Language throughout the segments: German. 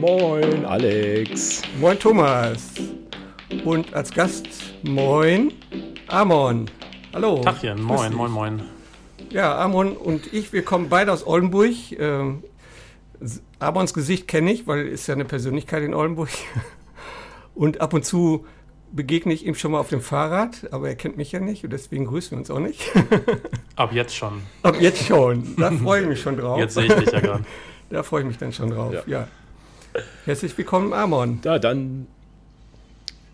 moin, Alex. Moin, Thomas. Und als Gast, moin, Amon. Hallo. Tachchen, moin, moin, moin. Ja, Amon und ich, wir kommen beide aus Oldenburg. Ähm, Amons Gesicht kenne ich, weil er ist ja eine Persönlichkeit in Oldenburg. Und ab und zu begegne ich ihm schon mal auf dem Fahrrad, aber er kennt mich ja nicht und deswegen grüßen wir uns auch nicht. Ab jetzt schon. Ab jetzt schon. Da freue ich mich schon drauf. Jetzt sehe ich dich ja gerade. Da freue ich mich dann schon drauf, ja. ja. Herzlich willkommen, Amon. Da, dann,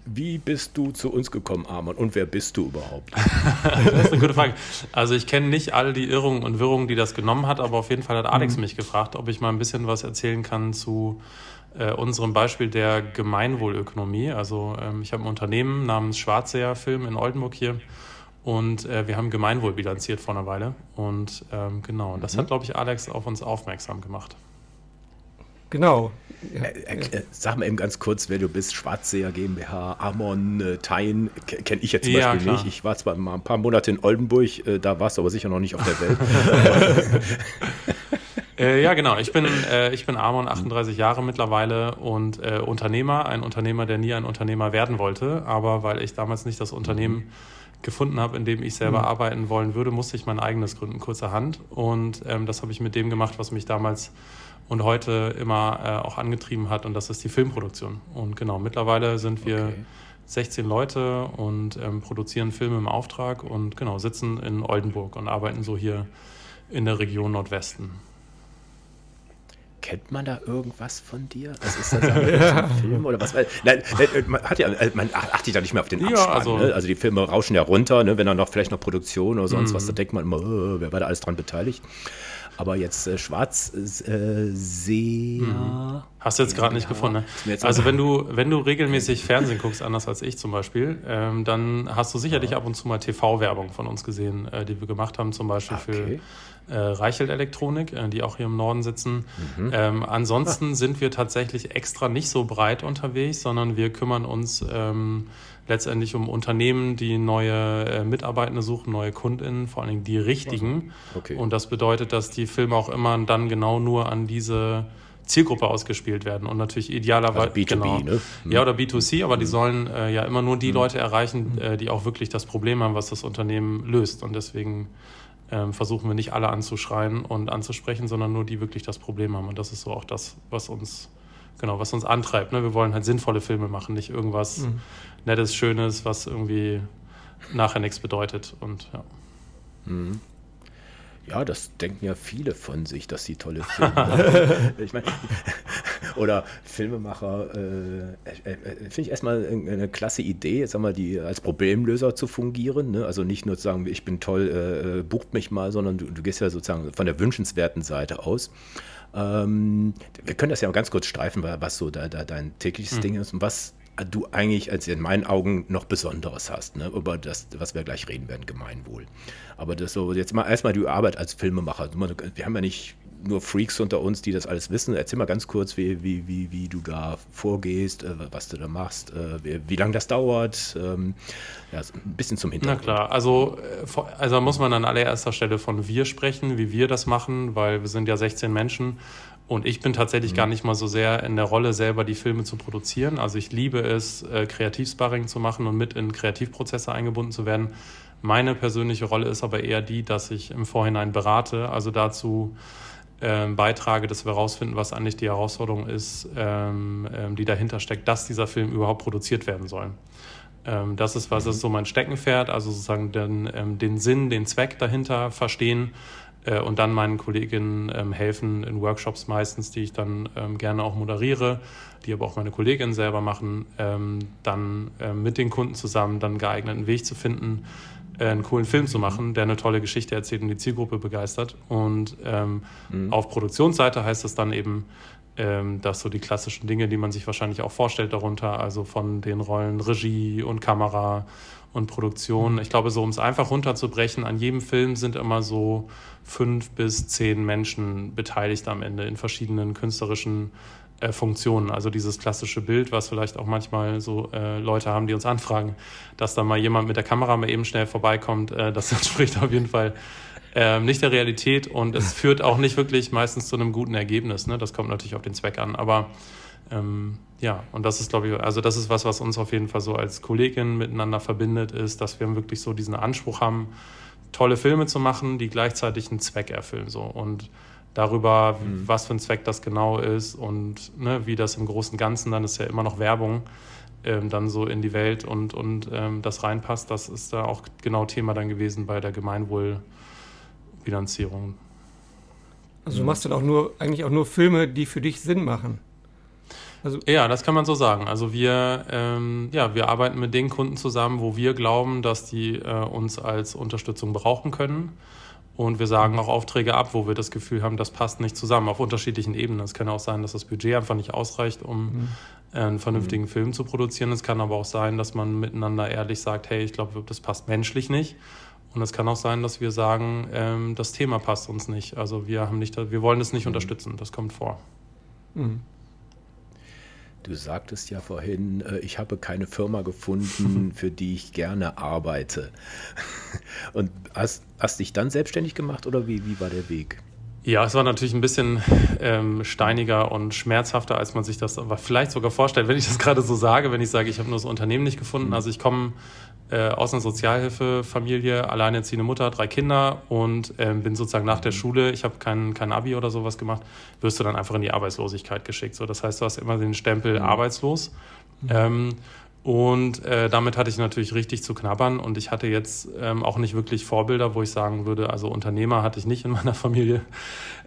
wie bist du zu uns gekommen, Amon? Und wer bist du überhaupt? das ist eine gute Frage. Also ich kenne nicht all die Irrungen und Wirrungen, die das genommen hat, aber auf jeden Fall hat Alex mhm. mich gefragt, ob ich mal ein bisschen was erzählen kann zu äh, unserem Beispiel der Gemeinwohlökonomie. Also ähm, ich habe ein Unternehmen namens Schwarzeher Film in Oldenburg hier und äh, wir haben Gemeinwohl bilanziert vor einer Weile. Und ähm, genau, das mhm. hat, glaube ich, Alex auf uns aufmerksam gemacht. Genau. Ja, äh, äh, sag mal eben ganz kurz, wer du bist. Schwarzseher GmbH, Amon, äh, Tein, kenne ich jetzt zum ja, Beispiel klar. nicht. Ich war zwar mal ein paar Monate in Oldenburg, äh, da warst du aber sicher noch nicht auf der Welt. äh, ja, genau. Ich bin, äh, ich bin Amon, 38 Jahre mittlerweile und äh, Unternehmer. Ein Unternehmer, der nie ein Unternehmer werden wollte. Aber weil ich damals nicht das Unternehmen gefunden habe, in dem ich selber mhm. arbeiten wollen würde, musste ich mein eigenes gründen, kurzerhand. Und ähm, das habe ich mit dem gemacht, was mich damals und heute immer äh, auch angetrieben hat und das ist die Filmproduktion. Und genau, mittlerweile sind wir okay. 16 Leute und ähm, produzieren Filme im Auftrag und genau, sitzen in Oldenburg und arbeiten so hier in der Region Nordwesten. Kennt man da irgendwas von dir? Was ist das ja. ein Film oder was? Nein, man, hat ja, äh, man achtet ja nicht mehr auf den Abspann. Ja, also, ne? also, die Filme rauschen ja runter, ne? wenn dann noch vielleicht noch Produktion oder sonst was, mhm. da denkt man immer, oh, wer war da alles dran beteiligt? Aber jetzt äh, Schwarzseher. Äh, mhm. Hast du jetzt gerade nicht gefunden. Ne? Also wenn du, wenn du regelmäßig Fernsehen guckst, anders als ich zum Beispiel, ähm, dann hast du sicherlich ja. ab und zu mal TV-Werbung von uns gesehen, äh, die wir gemacht haben, zum Beispiel okay. für äh, Reichelt Elektronik, äh, die auch hier im Norden sitzen. Mhm. Ähm, ansonsten ah. sind wir tatsächlich extra nicht so breit unterwegs, sondern wir kümmern uns ähm, letztendlich um Unternehmen, die neue äh, Mitarbeitende suchen, neue KundInnen, vor allen Dingen die richtigen. Okay. Und das bedeutet, dass die Filme auch immer dann genau nur an diese Zielgruppe ausgespielt werden und natürlich idealerweise also B2B, genau, ne? Mhm. ja oder B2C, aber die mhm. sollen äh, ja immer nur die mhm. Leute erreichen, äh, die auch wirklich das Problem haben, was das Unternehmen löst und deswegen ähm, versuchen wir nicht alle anzuschreien und anzusprechen, sondern nur die wirklich das Problem haben und das ist so auch das, was uns genau, was uns antreibt. Ne? Wir wollen halt sinnvolle Filme machen, nicht irgendwas mhm. Nettes, Schönes, was irgendwie nachher nichts bedeutet. Und ja. Mhm. Ja, das denken ja viele von sich, dass sie tolle Filme machen. ich meine, oder Filmemacher, äh, äh, äh, finde ich erstmal eine klasse Idee, sag mal, die als Problemlöser zu fungieren. Ne? Also nicht nur zu sagen, ich bin toll, äh, bucht mich mal, sondern du, du, gehst ja sozusagen von der wünschenswerten Seite aus. Ähm, wir können das ja mal ganz kurz streifen, was so da, da dein tägliches mhm. Ding ist und was du eigentlich als in meinen Augen noch Besonderes hast, ne? über das, was wir gleich reden werden, Gemeinwohl. Aber das so, jetzt mal erstmal die Arbeit als Filmemacher. Wir haben ja nicht nur Freaks unter uns, die das alles wissen. Erzähl mal ganz kurz, wie, wie, wie, wie du da vorgehst, äh, was du da machst, äh, wie, wie lange das dauert. Ähm, ja, ein bisschen zum Hintergrund. Na klar, also, äh, also muss man an allererster Stelle von wir sprechen, wie wir das machen, weil wir sind ja 16 Menschen und ich bin tatsächlich mhm. gar nicht mal so sehr in der Rolle, selber die Filme zu produzieren. Also ich liebe es, äh, Kreativsparring zu machen und mit in Kreativprozesse eingebunden zu werden. Meine persönliche Rolle ist aber eher die, dass ich im Vorhinein berate, also dazu äh, beitrage, dass wir herausfinden, was eigentlich die Herausforderung ist, ähm, ähm, die dahinter steckt, dass dieser Film überhaupt produziert werden soll. Ähm, das ist was, das ist so mein Steckenpferd, also sozusagen den, ähm, den Sinn, den Zweck dahinter verstehen äh, und dann meinen Kolleginnen ähm, helfen in Workshops meistens, die ich dann ähm, gerne auch moderiere, die aber auch meine Kolleginnen selber machen, ähm, dann äh, mit den Kunden zusammen dann geeigneten Weg zu finden, einen coolen Film zu machen, der eine tolle Geschichte erzählt und die Zielgruppe begeistert. Und ähm, mhm. auf Produktionsseite heißt es dann eben, ähm, dass so die klassischen Dinge, die man sich wahrscheinlich auch vorstellt darunter, also von den Rollen Regie und Kamera und Produktion. Ich glaube, so um es einfach runterzubrechen, an jedem Film sind immer so fünf bis zehn Menschen beteiligt am Ende in verschiedenen künstlerischen äh, Funktionen. Also dieses klassische Bild, was vielleicht auch manchmal so äh, Leute haben, die uns anfragen, dass da mal jemand mit der Kamera mal eben schnell vorbeikommt, äh, das entspricht auf jeden Fall ähm, nicht der Realität und es führt auch nicht wirklich meistens zu einem guten Ergebnis. Ne? Das kommt natürlich auf den Zweck an. Aber Ähm, ja, und das ist, glaube ich, also das ist was, was uns auf jeden Fall so als Kolleginnen miteinander verbindet, ist, dass wir wirklich so diesen Anspruch haben, tolle Filme zu machen, die gleichzeitig einen Zweck erfüllen. So. Und darüber, mhm. was für ein Zweck das genau ist und ne, wie das im Großen und Ganzen, dann ist ja immer noch Werbung, ähm, dann so in die Welt und, und ähm, das reinpasst, das ist da auch genau Thema dann gewesen bei der Gemeinwohlbilanzierung. Also du machst dann auch nur, eigentlich auch nur Filme, die für dich Sinn machen. Also ja, das kann man so sagen. Also wir, ähm, ja, wir arbeiten mit den Kunden zusammen, wo wir glauben, dass die äh, uns als Unterstützung brauchen können. Und wir sagen auch Aufträge ab, wo wir das Gefühl haben, das passt nicht zusammen, auf unterschiedlichen Ebenen. Es kann auch sein, dass das Budget einfach nicht ausreicht, um mhm. einen vernünftigen mhm. Film zu produzieren. Es kann aber auch sein, dass man miteinander ehrlich sagt, hey, ich glaube, das passt menschlich nicht. Und es kann auch sein, dass wir sagen, ähm, das Thema passt uns nicht. Also wir haben nicht, wir wollen es nicht mhm. unterstützen. Das kommt vor. Du sagtest ja vorhin, äh, ich habe keine Firma gefunden, für die ich gerne arbeite. Und hast, hast dich dann selbstständig gemacht oder wie, wie war der Weg? Ja, es war natürlich ein bisschen ähm, steiniger und schmerzhafter, als man sich das vielleicht sogar vorstellt, wenn ich das gerade so sage, wenn ich sage, ich habe nur das Unternehmen nicht gefunden. Mhm. Also ich komme äh, aus einer Sozialhilfefamilie, alleinerziehende Mutter, drei Kinder und ähm, bin sozusagen nach der mhm. Schule, ich habe kein, kein Abi oder sowas gemacht, wirst du dann einfach in die Arbeitslosigkeit geschickt. So, das heißt, du hast immer den Stempel mhm. arbeitslos. Mhm. Ähm, und äh, damit hatte ich natürlich richtig zu knabbern und ich hatte jetzt ähm, auch nicht wirklich Vorbilder, wo ich sagen würde, also Unternehmer hatte ich nicht in meiner Familie,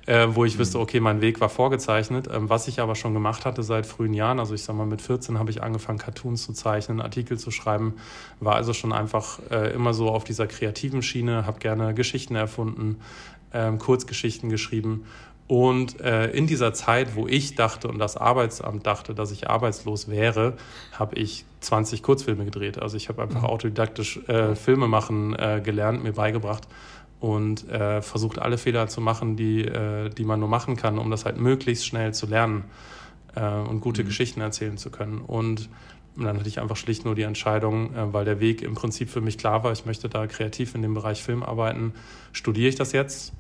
äh, wo ich mhm. wüsste, okay, mein Weg war vorgezeichnet. Ähm, was ich aber schon gemacht hatte seit frühen Jahren, also ich sag mal mit 14 habe ich angefangen, Cartoons zu zeichnen, Artikel zu schreiben, war also schon einfach äh, immer so auf dieser kreativen Schiene, habe gerne Geschichten erfunden, ähm, Kurzgeschichten geschrieben und äh, in dieser Zeit, wo ich dachte und das Arbeitsamt dachte, dass ich arbeitslos wäre, habe ich 20 Kurzfilme gedreht. Also ich habe einfach mhm. autodidaktisch äh, Filme machen äh, gelernt, mir beigebracht und äh, versucht alle Fehler zu machen, die, äh, die man nur machen kann, um das halt möglichst schnell zu lernen äh, und gute mhm. Geschichten erzählen zu können. Und dann hatte ich einfach schlicht nur die Entscheidung, weil der Weg im Prinzip für mich klar war, ich möchte da kreativ in dem Bereich Film arbeiten, studiere ich das jetzt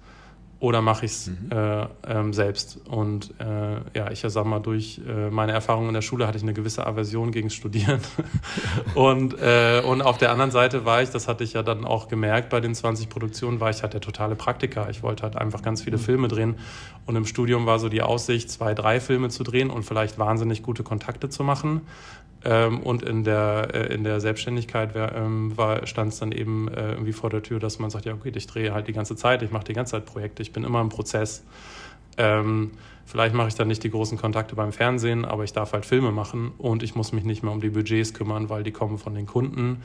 oder mache ich es mhm. äh, ähm, selbst? Und äh, ja, ich sag mal, durch äh, meine Erfahrungen in der Schule hatte ich eine gewisse Aversion gegen Studieren. und, äh, und auf der anderen Seite war ich, das hatte ich ja dann auch gemerkt bei den 20 Produktionen, war ich halt der totale Praktiker. Ich wollte halt einfach ganz viele mhm. Filme drehen. Und im Studium war so die Aussicht, zwei, drei Filme zu drehen und vielleicht wahnsinnig gute Kontakte zu machen. Ähm, und in der, äh, in der Selbstständigkeit ähm, stand es dann eben äh, irgendwie vor der Tür, dass man sagt, ja okay, ich drehe halt die ganze Zeit, ich mache die ganze Zeit Projekte, ich bin immer im Prozess. Ähm, vielleicht mache ich dann nicht die großen Kontakte beim Fernsehen, aber ich darf halt Filme machen und ich muss mich nicht mehr um die Budgets kümmern, weil die kommen von den Kunden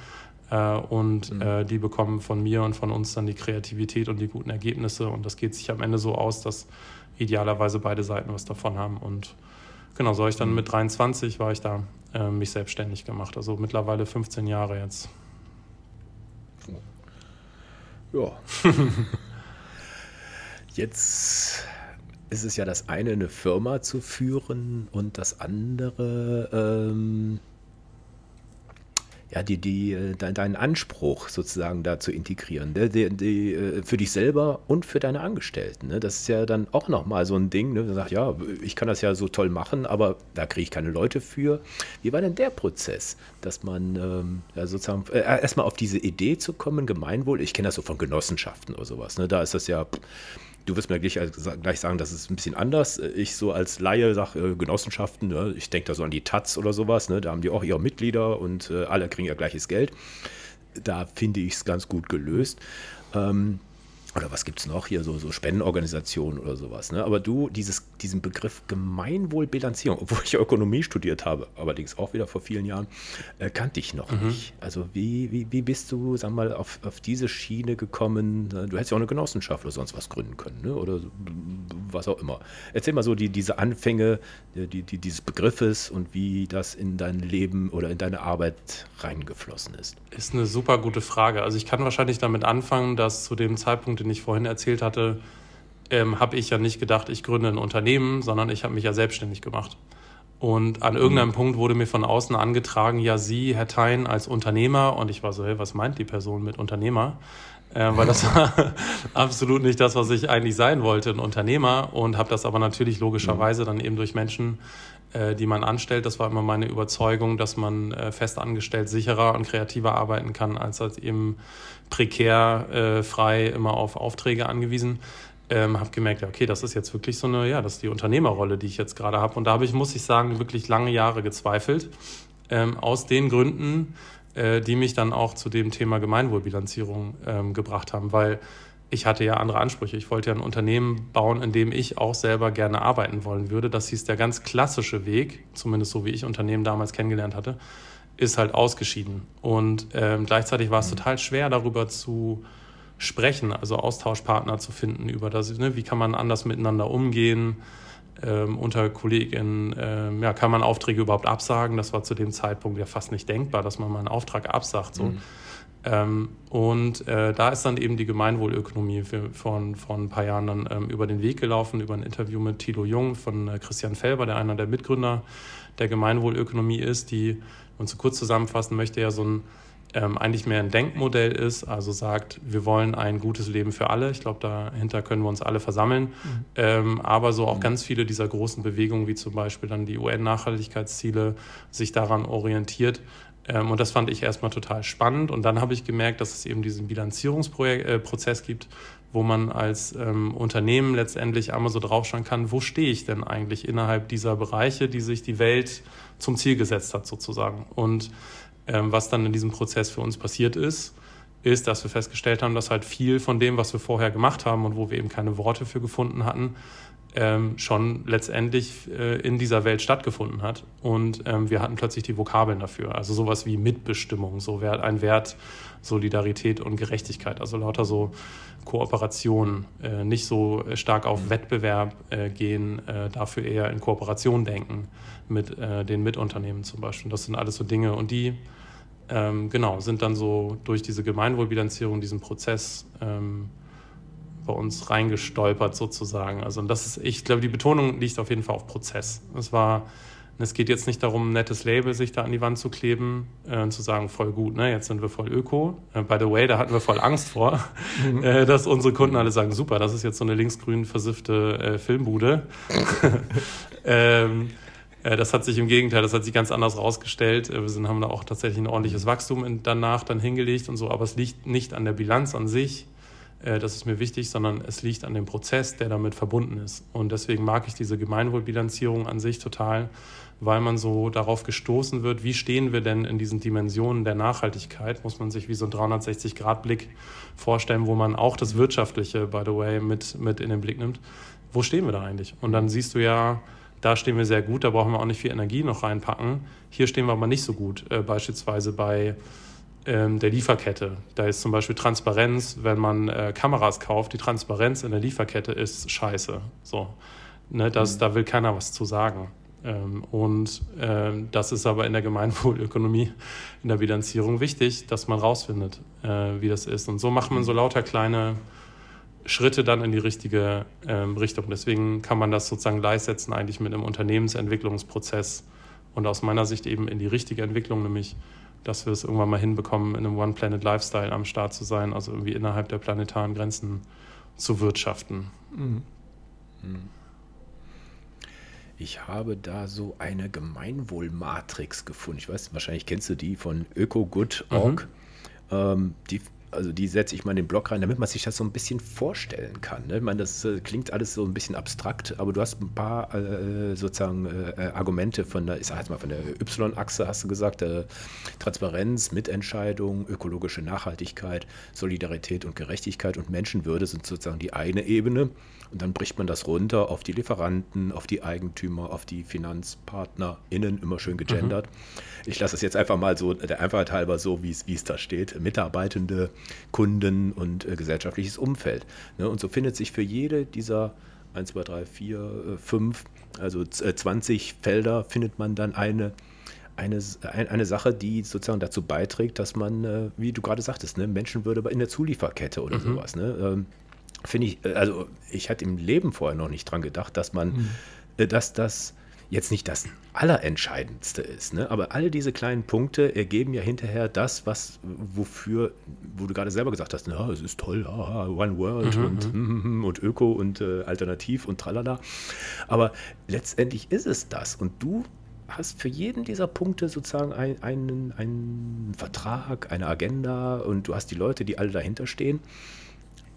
äh, und mhm. äh, die bekommen von mir und von uns dann die Kreativität und die guten Ergebnisse und das geht sich am Ende so aus, dass idealerweise beide Seiten was davon haben und genau, so habe ich dann mhm. mit 23 war ich da äh, mich selbstständig gemacht. Also mittlerweile 15 Jahre jetzt. Ja. jetzt ist es ja das eine, eine Firma zu führen und das andere, ähm, ja, die, die, äh, deinen Anspruch sozusagen da zu integrieren, ne? die, die, äh, für dich selber und für deine Angestellten. Ne? Das ist ja dann auch nochmal so ein Ding, ne? man sagt, ja, ich kann das ja so toll machen, aber da kriege ich keine Leute für. Wie war denn der Prozess, dass man ähm, ja, sozusagen äh, erstmal auf diese Idee zu kommen, Gemeinwohl, ich kenne das so von Genossenschaften oder sowas, ne? da ist das ja Du wirst mir gleich, gleich sagen, das ist ein bisschen anders. Ich so als Laie sage, äh, Genossenschaften, ne? ich denke da so an die Taz oder sowas, ne? da haben die auch ihre Mitglieder und äh, alle kriegen ja gleiches Geld. Da finde ich es ganz gut gelöst. Ähm, oder was gibt es noch hier, so, so Spendenorganisationen oder sowas. Ne? Aber du, dieses, diesen Begriff Gemeinwohlbilanzierung, obwohl ich Ökonomie studiert habe, allerdings auch wieder vor vielen Jahren, äh, kannte ich noch mhm. nicht. Also wie, wie, wie bist du, sag mal, auf, auf diese Schiene gekommen? Du hättest ja auch eine Genossenschaft oder sonst was gründen können, ne? oder was auch immer. Erzähl mal so die, diese Anfänge die, die, dieses Begriffes und wie das in dein Leben oder in deine Arbeit reingeflossen ist. Ist eine super gute Frage. Also ich kann wahrscheinlich damit anfangen, dass zu dem Zeitpunkt, den ich vorhin erzählt hatte, ähm, habe ich ja nicht gedacht, ich gründe ein Unternehmen, sondern ich habe mich ja selbstständig gemacht. Und an irgendeinem mhm. Punkt wurde mir von außen angetragen, ja, Sie, Herr Thein, als Unternehmer, und ich war so, hey, was meint die Person mit Unternehmer? äh, weil das war absolut nicht das, was ich eigentlich sein wollte, ein Unternehmer. Und habe das aber natürlich logischerweise dann eben durch Menschen, die man anstellt, das war immer meine Überzeugung, dass man äh, fest angestellt sicherer und kreativer arbeiten kann, als als eben prekär, äh, frei, immer auf Aufträge angewiesen. Ähm, habe gemerkt, ja, okay, das ist jetzt wirklich so eine, ja, das ist die Unternehmerrolle, die ich jetzt gerade habe. Und da habe ich, muss ich sagen, wirklich lange Jahre gezweifelt. Ähm, aus den Gründen, äh, die mich dann auch zu dem Thema Gemeinwohlbilanzierung ähm, gebracht haben, weil ich hatte ja andere Ansprüche. Ich wollte ja ein Unternehmen bauen, in dem ich auch selber gerne arbeiten wollen würde. Das hieß der ganz klassische Weg, zumindest so wie ich Unternehmen damals kennengelernt hatte, ist halt ausgeschieden. Und ähm, gleichzeitig war es mhm. total schwer, darüber zu sprechen, also Austauschpartner zu finden über das, ne, wie kann man anders miteinander umgehen ähm, unter Kolleginnen ähm, ja, kann man Aufträge überhaupt absagen. Das war zu dem Zeitpunkt ja fast nicht denkbar, dass man mal einen Auftrag absagt. So. Mhm. Ähm, und äh, da ist dann eben die Gemeinwohlökonomie für, von, von ein paar Jahren dann ähm, über den Weg gelaufen, über ein Interview mit Thilo Jung von äh, Christian Felber, der einer der Mitgründer der Gemeinwohlökonomie ist, die, und zu kurz zusammenfassen möchte, ja so ein ähm, eigentlich mehr ein Denkmodell ist, also sagt, wir wollen ein gutes Leben für alle. Ich glaube, dahinter können wir uns alle versammeln. Mhm. Ähm, aber so auch mhm. ganz viele dieser großen Bewegungen, wie zum Beispiel dann die UN-Nachhaltigkeitsziele, sich daran orientiert. Ähm, und das fand ich erstmal total spannend. Und dann habe ich gemerkt, dass es eben diesen Bilanzierungsprozess äh, gibt, wo man als ähm, Unternehmen letztendlich einmal so draufschauen kann, wo stehe ich denn eigentlich innerhalb dieser Bereiche, die sich die Welt zum Ziel gesetzt hat, sozusagen. Und ähm, was dann in diesem Prozess für uns passiert ist, ist, dass wir festgestellt haben, dass halt viel von dem, was wir vorher gemacht haben und wo wir eben keine Worte für gefunden hatten, ähm, schon letztendlich äh, in dieser Welt stattgefunden hat. Und ähm, wir hatten plötzlich die Vokabeln dafür. Also sowas wie Mitbestimmung, so Wert, ein Wert, Solidarität und Gerechtigkeit. Also lauter so Kooperation, äh, nicht so stark auf Wettbewerb äh, gehen, äh, dafür eher in Kooperation denken mit äh, den Mitunternehmen zum Beispiel. Das sind alles so Dinge und die ähm, genau sind dann so durch diese Gemeinwohlbilanzierung, diesen Prozess ähm, bei uns reingestolpert sozusagen. Also und das ist, ich glaube, die Betonung liegt auf jeden Fall auf Prozess. Es war es geht jetzt nicht darum, ein nettes Label sich da an die Wand zu kleben äh, und zu sagen, voll gut, ne, jetzt sind wir voll öko. Äh, by the way, da hatten wir voll Angst vor, mhm. äh, dass unsere Kunden alle sagen, super, das ist jetzt so eine linksgrün versiffte äh, Filmbude. ähm, äh, das hat sich im Gegenteil, das hat sich ganz anders rausgestellt. Äh, wir sind, haben da auch tatsächlich ein ordentliches Wachstum in, danach dann hingelegt und so, aber es liegt nicht an der Bilanz an sich, das ist mir wichtig, sondern es liegt an dem Prozess, der damit verbunden ist. Und deswegen mag ich diese Gemeinwohlbilanzierung an sich total, weil man so darauf gestoßen wird, wie stehen wir denn in diesen Dimensionen der Nachhaltigkeit, muss man sich wie so ein 360-Grad-Blick vorstellen, wo man auch das Wirtschaftliche, by the way, mit, mit in den Blick nimmt. Wo stehen wir da eigentlich? Und dann siehst du ja, da stehen wir sehr gut, da brauchen wir auch nicht viel Energie noch reinpacken. Hier stehen wir aber nicht so gut, äh, beispielsweise bei ähm, der Lieferkette. Da ist zum Beispiel Transparenz, wenn man äh, Kameras kauft, die Transparenz in der Lieferkette ist scheiße. So, ne, das, mhm. Da will keiner was zu sagen. Ähm, und ähm, das ist aber in der Gemeinwohlökonomie, in der Bilanzierung wichtig, dass man rausfindet, äh, wie das ist. Und so macht man so lauter kleine Schritte dann in die richtige ähm, Richtung. Deswegen kann man das sozusagen gleichsetzen eigentlich mit einem Unternehmensentwicklungsprozess und aus meiner Sicht eben in die richtige Entwicklung, nämlich dass wir es irgendwann mal hinbekommen, in einem One Planet Lifestyle am Start zu sein, also irgendwie innerhalb der planetaren Grenzen zu wirtschaften. Mhm. Ich habe da so eine Gemeinwohlmatrix gefunden. Ich weiß, wahrscheinlich kennst du die von ökogood.org. Mhm. Ähm, die also die setze ich mal in den Blog rein, damit man sich das so ein bisschen vorstellen kann. Ne? Ich meine, das äh, klingt alles so ein bisschen abstrakt, aber du hast ein paar äh, sozusagen äh, Argumente von der, ich sag jetzt mal von der Y-Achse, hast du gesagt, äh, Transparenz, Mitentscheidung, ökologische Nachhaltigkeit, Solidarität und Gerechtigkeit und Menschenwürde sind sozusagen die eine Ebene. Und dann bricht man das runter auf die Lieferanten, auf die Eigentümer, auf die FinanzpartnerInnen, immer schön gegendert. Mhm. Ich lasse es jetzt einfach mal so, der Einfachheit halber so, wie es da steht. Mitarbeitende, Kunden und äh, gesellschaftliches Umfeld. Ne? Und so findet sich für jede dieser 1, 2, 3, 4, 5, also äh, 20 Felder, findet man dann eine, eine, eine Sache, die sozusagen dazu beiträgt, dass man, äh, wie du gerade sagtest, ne, Menschenwürde in der Zulieferkette oder mhm. sowas. Ne? Finde ich, äh, also ich hatte im Leben vorher noch nicht dran gedacht, dass man, mhm. Äh, dass das jetzt nicht das Allerentscheidendste ist, ne? aber all diese kleinen Punkte ergeben ja hinterher das, was, wofür, wo du gerade selber gesagt hast, na, es ist toll, ah, One World mhm, und, mhm. und Öko und äh, Alternativ und tralala. Aber letztendlich ist es das. Und du hast für jeden dieser Punkte sozusagen ein, einen, einen Vertrag, eine Agenda und du hast die Leute, die alle dahinter stehen.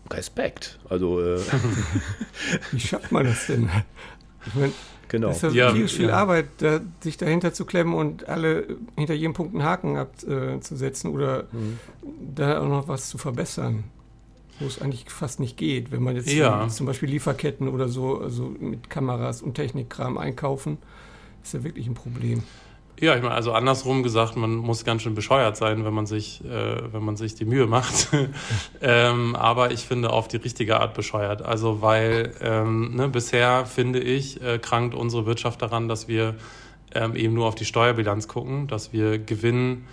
Respekt. Also äh wie schafft man das denn? Ich meine, genau. Es ist ja, viel, viel ja. Arbeit, da, sich dahinter zu klemmen und alle hinter jedem Punkt einen Haken abzusetzen oder mhm. da auch noch was zu verbessern wo es eigentlich fast nicht geht, wenn man jetzt ja. zum Beispiel Lieferketten oder so also mit Kameras und Technikkram einkaufen ist ja wirklich ein Problem. Ja, ich meine, also andersrum gesagt, man muss ganz schön bescheuert sein, wenn man sich, äh, wenn man sich die Mühe macht. ähm, aber ich finde auf die richtige Art bescheuert. Also weil ähm, ne, bisher finde ich, äh, krankt unsere Wirtschaft daran, dass wir ähm, eben nur auf die Steuerbilanz gucken, dass wir Gewinn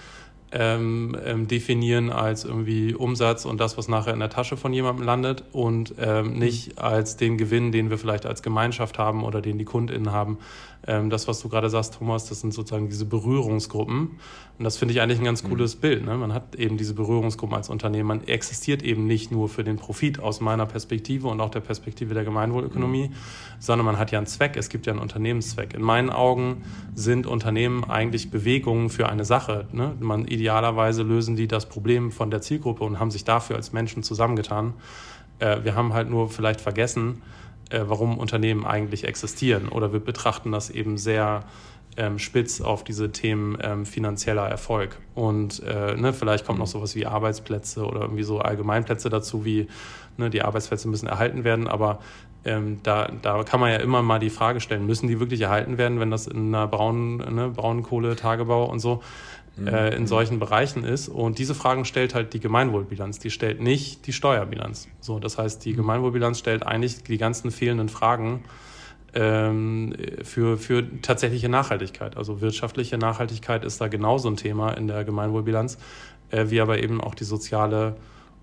ähm, ähm, definieren als irgendwie Umsatz und das, was nachher in der Tasche von jemandem landet und ähm, nicht als den Gewinn, den wir vielleicht als Gemeinschaft haben oder den die KundInnen haben. Ähm, das, was du gerade sagst, Thomas, das sind sozusagen diese Berührungsgruppen. Und das finde ich eigentlich ein ganz mhm. cooles mhm. Bild. Ne? Man hat eben diese Berührungsgruppen als Unternehmen. Man existiert eben nicht nur für den Profit aus meiner Perspektive und auch der Perspektive der Gemeinwohlökonomie, mhm. sondern man hat ja einen Zweck. Es gibt ja einen Unternehmenszweck. In meinen Augen sind Unternehmen eigentlich Bewegungen für eine Sache. Ne? Man idealerweise lösen die das Problem von der Zielgruppe und haben sich dafür als Menschen zusammengetan. Äh, wir haben halt nur vielleicht vergessen, warum Unternehmen eigentlich existieren. Oder wir betrachten das eben sehr ähm, spitz auf diese Themen ähm, finanzieller Erfolg. Und äh, ne, vielleicht kommt noch sowas wie Arbeitsplätze oder irgendwie so Allgemeinplätze dazu, wie ne, die Arbeitsplätze müssen erhalten werden, aber ähm, da, da kann man ja immer mal die Frage stellen, müssen die wirklich erhalten werden, wenn das in einer braunen, ne, Braunkohletagebau und so mhm. äh, in solchen Bereichen ist. Und diese Fragen stellt halt die Gemeinwohlbilanz, die stellt nicht die Steuerbilanz. So, das heißt, die mhm. Gemeinwohlbilanz stellt eigentlich die ganzen fehlenden Fragen ähm, für, für tatsächliche Nachhaltigkeit. Also wirtschaftliche Nachhaltigkeit ist da genauso ein Thema in der Gemeinwohlbilanz, äh, wie aber eben auch die soziale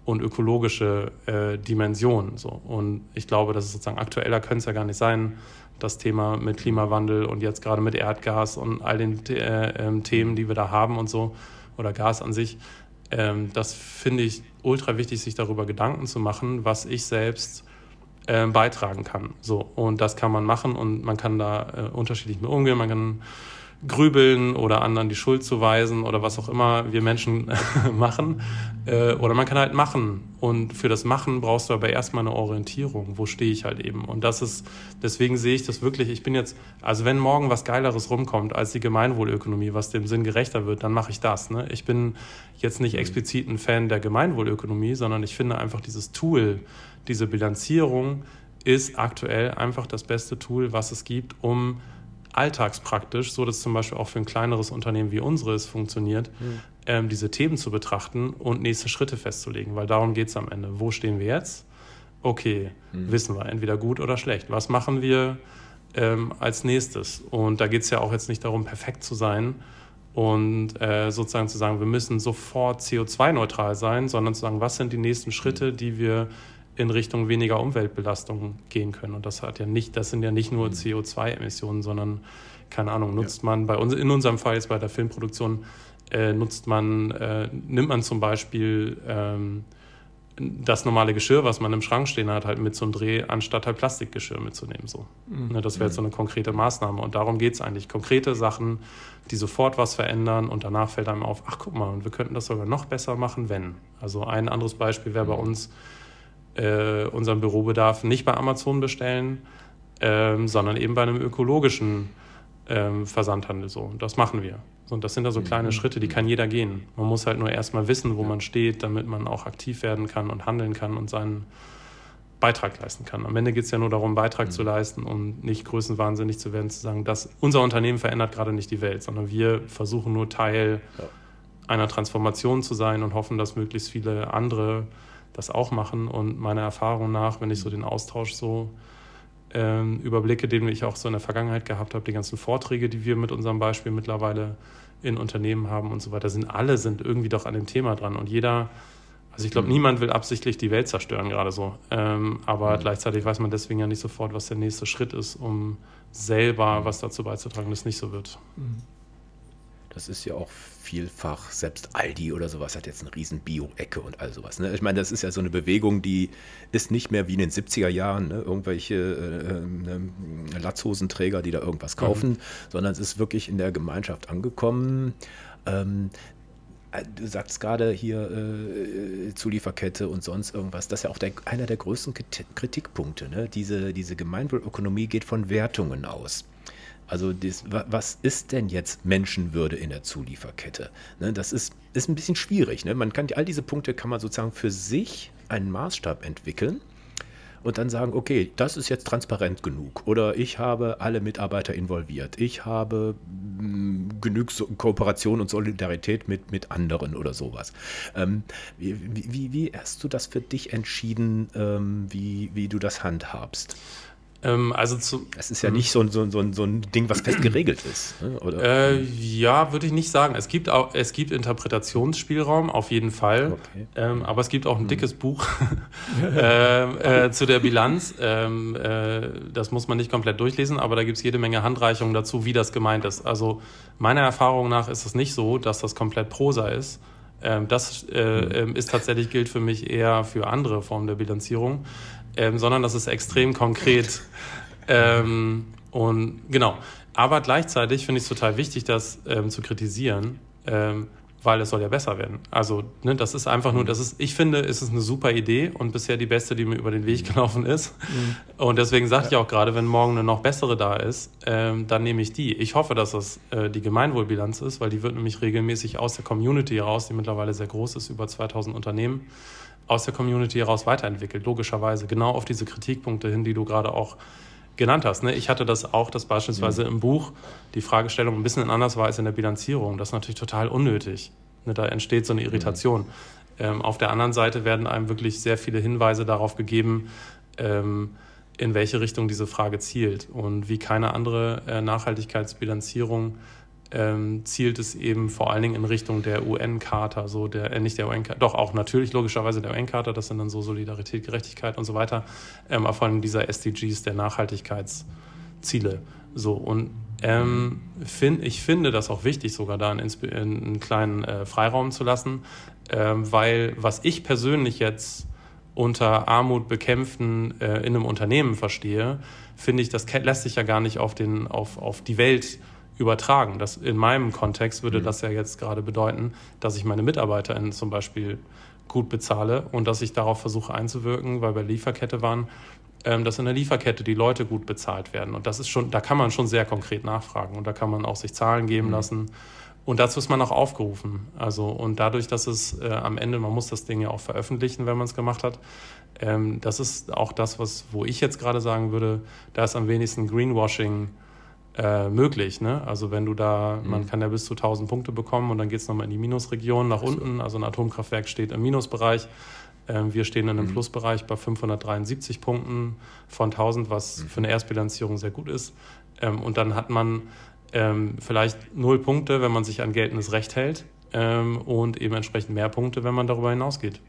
und ökologische äh, Dimension. So. Und ich glaube, das ist sozusagen aktueller könnte es ja gar nicht sein, das Thema mit Klimawandel und jetzt gerade mit Erdgas und all den äh, äh, Themen, die wir da haben und so, oder Gas an sich. Ähm, das finde ich ultra wichtig, sich darüber Gedanken zu machen, was ich selbst äh, beitragen kann. So, und das kann man machen und man kann da äh, unterschiedlich mit umgehen. Man kann grübeln oder anderen die Schuld zuweisen oder was auch immer wir Menschen machen. Äh, oder man kann halt machen. Und für das Machen brauchst du aber erstmal eine Orientierung. Wo stehe ich halt eben? Und das ist, deswegen sehe ich das wirklich, ich bin jetzt, also wenn morgen was Geileres rumkommt als die Gemeinwohlökonomie, was dem Sinn gerechter wird, dann mache ich das. Ne? Ich bin jetzt nicht explizit ein Fan der Gemeinwohlökonomie, sondern ich finde einfach dieses Tool, diese Bilanzierung ist aktuell einfach das beste Tool, was es gibt, um alltagspraktisch, so dass zum Beispiel auch für ein kleineres Unternehmen wie unseres funktioniert, mhm. ähm, diese Themen zu betrachten und nächste Schritte festzulegen, weil darum geht es am Ende. Wo stehen wir jetzt? Okay, mhm. wissen wir, entweder gut oder schlecht. Was machen wir ähm, als nächstes? Und da geht es ja auch jetzt nicht darum, perfekt zu sein und äh, sozusagen zu sagen, wir müssen sofort CO2-neutral sein, sondern zu sagen, was sind die nächsten Schritte, die wir in Richtung weniger Umweltbelastung gehen können. Und das hat ja nicht, das sind ja nicht nur mhm. CO2-Emissionen, sondern keine Ahnung, nutzt ja. man bei uns, in unserem Fall jetzt bei der Filmproduktion, äh, nutzt man, äh, nimmt man zum Beispiel ähm, das normale Geschirr, was man im Schrank stehen hat, halt mit zum Dreh, anstatt halt Plastikgeschirr mitzunehmen. So. Mhm. Ne, das wäre jetzt so eine konkrete Maßnahme. Und darum geht es eigentlich. Konkrete Sachen, die sofort was verändern und danach fällt einem auf, ach guck mal, wir könnten das sogar noch besser machen, wenn. Also ein anderes Beispiel wäre mhm. bei uns, äh, unseren Bürobedarf nicht bei Amazon bestellen, ähm, sondern eben bei einem ökologischen ähm, Versandhandel so. Und das machen wir. Und das sind da so kleine mhm. Schritte, die kann jeder gehen. Man muss halt nur erstmal wissen, wo man steht, damit man auch aktiv werden kann und handeln kann und seinen Beitrag leisten kann. Am Ende geht es ja nur darum, Beitrag mhm. zu leisten und nicht größenwahnsinnig zu werden, zu sagen, dass unser Unternehmen verändert gerade nicht die Welt, sondern wir versuchen nur Teil ja. einer Transformation zu sein und hoffen, dass möglichst viele andere das auch machen. Und meiner Erfahrung nach, wenn ich so den Austausch so ähm, überblicke, den ich auch so in der Vergangenheit gehabt habe, die ganzen Vorträge, die wir mit unserem Beispiel mittlerweile in Unternehmen haben und so weiter, sind alle sind irgendwie doch an dem Thema dran. Und jeder Also ich glaube, mhm. niemand will absichtlich die Welt zerstören, gerade so. Ähm, aber mhm. gleichzeitig weiß man deswegen ja nicht sofort, was der nächste Schritt ist, um selber mhm. was dazu beizutragen, dass es nicht so wird. Mhm. Das ist ja auch vielfach, selbst Aldi oder sowas hat jetzt eine riesen Bio-Ecke und all sowas. Ne? Ich meine, das ist ja so eine Bewegung, die ist nicht mehr wie in den 70er Jahren, ne? irgendwelche äh, äh, Latzhosenträger, die da irgendwas kaufen, mhm. sondern es ist wirklich in der Gemeinschaft angekommen. Ähm, äh, du sagst gerade hier äh, Zulieferkette und sonst irgendwas, das ist ja auch der, einer der größten Kritikpunkte. Ne? Diese, diese Gemeinwohlökonomie geht von Wertungen aus. Also das, was ist denn jetzt Menschenwürde in der Zulieferkette? Ne, das ist, ist ein bisschen schwierig. Ne? Man kann all diese Punkte kann man sozusagen für sich einen Maßstab entwickeln und dann sagen, okay, das ist jetzt transparent genug oder ich habe alle Mitarbeiter involviert, ich habe mm, genug so Kooperation und Solidarität mit, mit anderen oder sowas. Ähm, wie, wie, wie, hast du das für dich entschieden, ähm, wie, wie du das handhabst? Ähm, also zu, es ist ja nicht so, so, so, so ein Ding, was fest geregelt ist. Ne? Äh, ja, würde ich nicht sagen. Es gibt auch, es gibt Interpretationsspielraum auf jeden Fall. Okay. Ähm, aber es gibt auch ein hm. dickes Buch äh, äh, zu der Bilanz. Ähm, äh, das muss man nicht komplett durchlesen, aber da gibt es jede Menge Handreichungen dazu, wie das gemeint ist. Also meiner Erfahrung nach ist es nicht so, dass das komplett Prosa ist. Ähm, das äh, hm. ist tatsächlich gilt für mich eher für andere Formen der Bilanzierung ähm, sondern das ist extrem konkret. Ähm, und genau. Aber gleichzeitig finde ich es total wichtig, das ähm, zu kritisieren, ähm, weil es soll ja besser werden. Also, ne, das ist einfach nur, das ist, ich finde, es ist eine super Idee und bisher die beste, die mir über den Weg gelaufen ist. Mhm. Und deswegen sage ich auch gerade, wenn morgen eine noch bessere da ist, ähm, dann nehme ich die. Ich hoffe, dass das äh, die Gemeinwohlbilanz ist, weil die wird nämlich regelmäßig aus der Community heraus, die mittlerweile sehr groß ist, über 2000 Unternehmen, aus der Community heraus weiterentwickelt, logischerweise. Genau auf diese Kritikpunkte hin, die du gerade auch genannt hast. Ne? Ich hatte das auch, dass beispielsweise mhm. im Buch die Fragestellung ein bisschen anders war als in der Bilanzierung. Das ist natürlich total unnötig. Ne? Da entsteht so eine Irritation. Mhm. Ähm, auf der anderen Seite werden einem wirklich sehr viele Hinweise darauf gegeben, ähm, in welche Richtung diese Frage zielt und wie keine andere äh, Nachhaltigkeitsbilanzierung ähm, zielt es eben vor allen Dingen in Richtung der UN-Charta, so der, äh, nicht der UN-Charta, doch auch natürlich logischerweise der UN-Charta, das sind dann so Solidarität, Gerechtigkeit und so weiter, ähm, aber vor allem dieser SDGs, der Nachhaltigkeitsziele. So, und ähm, find, ich finde das auch wichtig, sogar da einen, einen kleinen äh, Freiraum zu lassen, ähm, weil was ich persönlich jetzt unter Armut bekämpfen äh, in einem Unternehmen verstehe, finde ich, das lässt sich ja gar nicht auf, den, auf, auf die Welt übertragen. Das, in meinem Kontext würde mhm. das ja jetzt gerade bedeuten, dass ich meine MitarbeiterInnen zum Beispiel gut bezahle und dass ich darauf versuche einzuwirken, weil wir Lieferkette waren, ähm, dass in der Lieferkette die Leute gut bezahlt werden. Und das ist schon, da kann man schon sehr konkret nachfragen und da kann man auch sich Zahlen geben mhm. lassen. Und dazu ist man auch aufgerufen. Also, und dadurch, dass es äh, am Ende, man muss das Ding ja auch veröffentlichen, wenn man es gemacht hat. Ähm, das ist auch das, was, wo ich jetzt gerade sagen würde, da ist am wenigsten Greenwashing äh, möglich. Ne? Also wenn du da, mhm. man kann ja bis zu 1000 Punkte bekommen und dann geht es nochmal in die Minusregion nach also. unten. Also ein Atomkraftwerk steht im Minusbereich. Ähm, wir stehen in einem mhm. Plusbereich bei 573 Punkten von 1000, was mhm. für eine Erstbilanzierung sehr gut ist. Ähm, und dann hat man ähm, vielleicht null Punkte, wenn man sich an geltendes Recht hält und eben entsprechend mehr Punkte, wenn man darüber hinausgeht.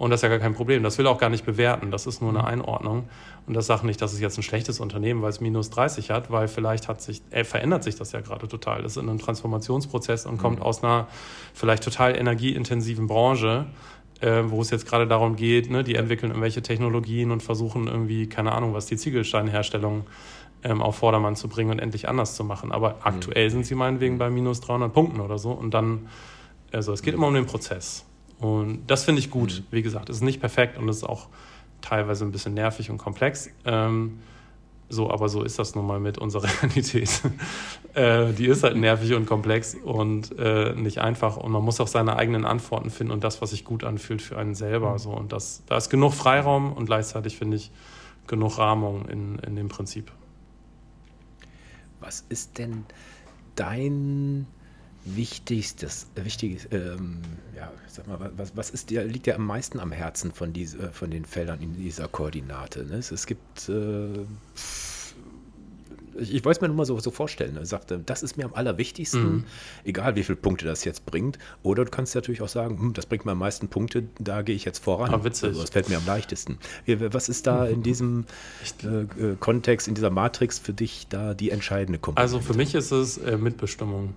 Und das ist ja gar kein Problem. Das will auch gar nicht bewerten. Das ist nur eine. Einordnung. Und das sagt nicht, dass es jetzt ein schlechtes Unternehmen, weil es minus 30 hat, weil vielleicht hat sich, äh, verändert sich das ja gerade total. Das ist in einem Transformationsprozess und kommt mhm. aus einer vielleicht total energieintensiven Branche, äh, wo es jetzt gerade darum geht, ne, die entwickeln irgendwelche Technologien und versuchen irgendwie, keine Ahnung, was die Ziegelsteinherstellung ähm, auf Vordermann zu bringen und endlich anders zu machen. Aber mhm. aktuell sind sie meinetwegen bei minus 300 Punkten oder so. Und dann, also es geht immer um den Prozess. Und das finde ich gut. Mhm. Wie gesagt, es ist nicht perfekt und es ist auch teilweise ein bisschen nervig und komplex. Ähm, so, aber so ist das nun mal mit unserer Realität. äh, die ist halt nervig und komplex und äh, nicht einfach. Und man muss auch seine eigenen Antworten finden und das, was sich gut anfühlt für einen selber. Mhm. So. Und das, da ist genug Freiraum und gleichzeitig finde ich genug Rahmung in, in dem Prinzip. Was ist denn dein wichtigstes, wichtiges, ähm, ja, sag mal, was, was ist dir, liegt dir am meisten am Herzen von, diese, von den Feldern in dieser Koordinate? Ne? Es, es gibt, äh, ich, ich wollte es mir nur mal so, so vorstellen. Er sagte, das ist mir am allerwichtigsten, mhm. egal wie viele Punkte das jetzt bringt. Oder du kannst natürlich auch sagen, hm, das bringt mir am meisten Punkte, da gehe ich jetzt voran. Ah, witzig. Also, das fällt mir am leichtesten. Was ist da in diesem äh, äh, Kontext, in dieser Matrix für dich da die entscheidende Komponente? Also für mich ist es äh, Mitbestimmung.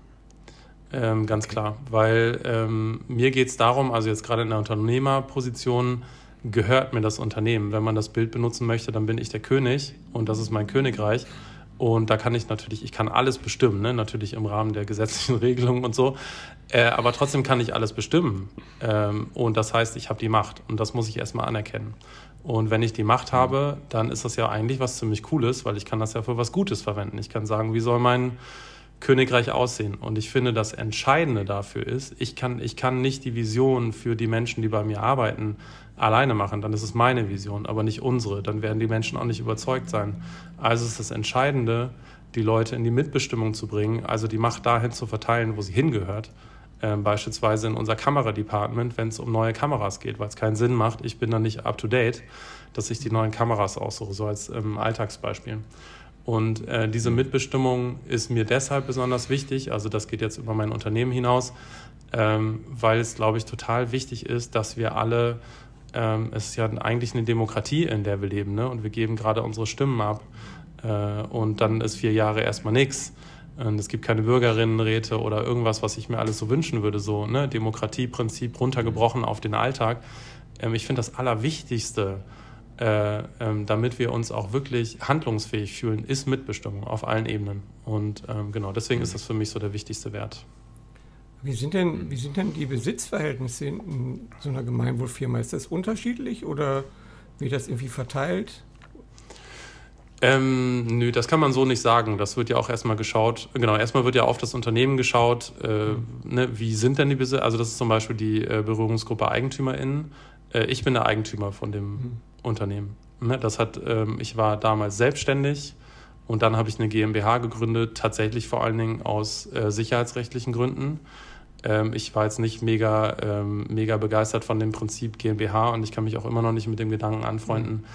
Ähm, ganz klar, weil ähm, mir geht es darum, also jetzt gerade in der Unternehmerposition, gehört mir das Unternehmen. Wenn man das Bild benutzen möchte, dann bin ich der König und das ist mein Königreich. Und da kann ich natürlich, ich kann alles bestimmen, ne? natürlich im Rahmen der gesetzlichen Regelungen und so. Äh, aber trotzdem kann ich alles bestimmen. Ähm, und das heißt, ich habe die Macht. Und das muss ich erstmal anerkennen. Und wenn ich die Macht habe, dann ist das ja eigentlich was ziemlich Cooles, weil ich kann das ja für was Gutes verwenden. Ich kann sagen, wie soll mein Königreich aussehen? Und ich finde, das Entscheidende dafür ist, ich kann, ich kann nicht die Vision für die Menschen, die bei mir arbeiten, alleine machen, dann ist es meine Vision, aber nicht unsere. Dann werden die Menschen auch nicht überzeugt sein. Also ist das Entscheidende, die Leute in die Mitbestimmung zu bringen, also die Macht dahin zu verteilen, wo sie hingehört. Ähm, beispielsweise in unser Kameradepartment, wenn es um neue Kameras geht, weil es keinen Sinn macht, ich bin dann nicht up to date, dass ich die neuen Kameras aussuche, so als ähm, Alltagsbeispiel. Und äh, diese Mitbestimmung ist mir deshalb besonders wichtig, also das geht jetzt über mein Unternehmen hinaus, ähm, weil es, glaube ich, total wichtig ist, dass wir alle ähm, es ist ja eigentlich eine Demokratie, in der wir leben, ne? und wir geben gerade unsere Stimmen ab. Äh, und dann ist vier Jahre erstmal nichts. Und es gibt keine Bürgerinnenräte oder irgendwas, was ich mir alles so wünschen würde, so ne? Demokratieprinzip runtergebrochen auf den Alltag. Ähm, ich finde das Allerwichtigste, äh, ähm, damit wir uns auch wirklich handlungsfähig fühlen, ist Mitbestimmung auf allen Ebenen. Und ähm, genau, deswegen ist das für mich so der wichtigste Wert. Wie sind, denn, wie sind denn die Besitzverhältnisse in so einer Gemeinwohlfirma? Ist das unterschiedlich oder wird das irgendwie verteilt? Ähm, nö, das kann man so nicht sagen. Das wird ja auch erstmal geschaut. Genau, erstmal wird ja auf das Unternehmen geschaut, äh, mhm. ne, wie sind denn die Besitzer? Also, das ist zum Beispiel die äh, Berührungsgruppe EigentümerInnen. Äh, ich bin der Eigentümer von dem mhm. Unternehmen. Ne, das hat, ähm, ich war damals selbstständig und dann habe ich eine GmbH gegründet, tatsächlich vor allen Dingen aus äh, sicherheitsrechtlichen Gründen ähm, ich war jetzt nicht mega, ähm, mega begeistert von dem Prinzip GmbH und ich kann mich auch immer noch nicht mit dem Gedanken anfreunden,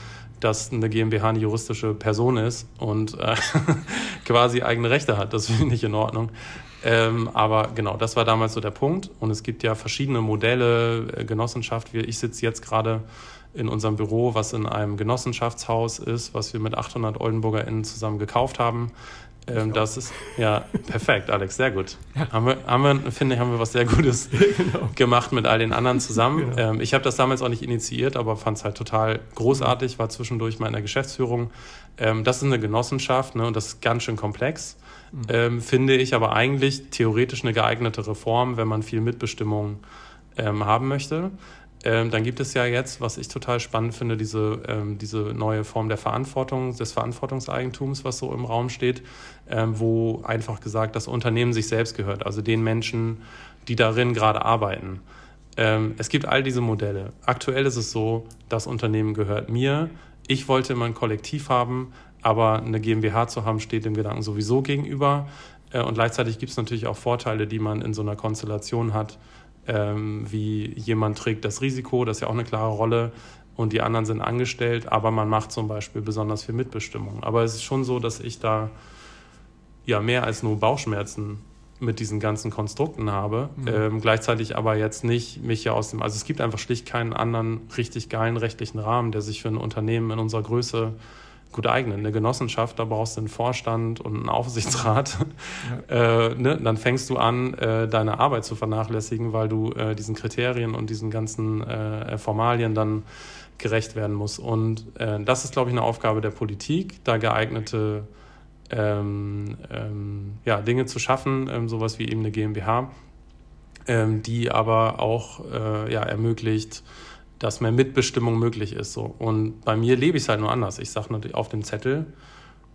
dass eine GmbH eine juristische Person ist und äh, quasi eigene Rechte hat. Das finde ich in Ordnung. Ähm, aber genau, das war damals so der Punkt. Und es gibt ja verschiedene Modelle, äh, Genossenschaft. Ich sitze jetzt gerade in unserem Büro, was in einem Genossenschaftshaus ist, was wir mit 800 OldenburgerInnen zusammen gekauft haben. Ähm, das ist ja perfekt, Alex, sehr gut. Ja. Haben, wir, haben wir, finde ich, haben wir was sehr Gutes genau. gemacht mit all den anderen zusammen. Genau. Ähm, ich habe das damals auch nicht initiiert, aber fand es halt total großartig, war zwischendurch mal in der Geschäftsführung. Ähm, das ist eine Genossenschaft ne, und das ist ganz schön komplex. Mhm. Ähm, finde ich aber eigentlich theoretisch eine geeignete Reform, wenn man viel Mitbestimmung ähm, haben möchte. Ähm, dann gibt es ja jetzt, was ich total spannend finde, diese, ähm, diese neue Form der Verantwortung, des Verantwortungseigentums, was so im Raum steht, ähm, wo einfach gesagt das Unternehmen sich selbst gehört, also den Menschen, die darin gerade arbeiten. Ähm, es gibt all diese Modelle. Aktuell ist es so, das Unternehmen gehört mir. Ich wollte immer ein Kollektiv haben, aber eine GmbH zu haben, steht dem Gedanken sowieso gegenüber. Äh, und gleichzeitig gibt es natürlich auch Vorteile, die man in so einer Konstellation hat ähm, wie jemand trägt das Risiko, das ist ja auch eine klare Rolle und die anderen sind angestellt, aber man macht zum Beispiel besonders viel Mitbestimmung. Aber es ist schon so, dass ich da ja mehr als nur Bauchschmerzen mit diesen ganzen Konstrukten habe, mhm. ähm, gleichzeitig aber jetzt nicht mich ja aus dem, also es gibt einfach schlicht keinen anderen richtig geilen rechtlichen Rahmen, der sich für ein Unternehmen in unserer Größe gut eignen. Eine Genossenschaft, da brauchst du einen Vorstand und einen Aufsichtsrat. Ja. Äh, ne? Dann fängst du an, äh, deine Arbeit zu vernachlässigen, weil du äh, diesen Kriterien und diesen ganzen äh, Formalien dann gerecht werden musst. Und äh, das ist, glaube ich, eine Aufgabe der Politik, da geeignete ähm, ähm, ja, Dinge zu schaffen, ähm, sowas wie eben eine GmbH, ähm, die aber auch äh, ja, ermöglicht, dass mehr Mitbestimmung möglich ist. So. Und bei mir lebe ich es halt nur anders. Ich sage natürlich auf dem Zettel,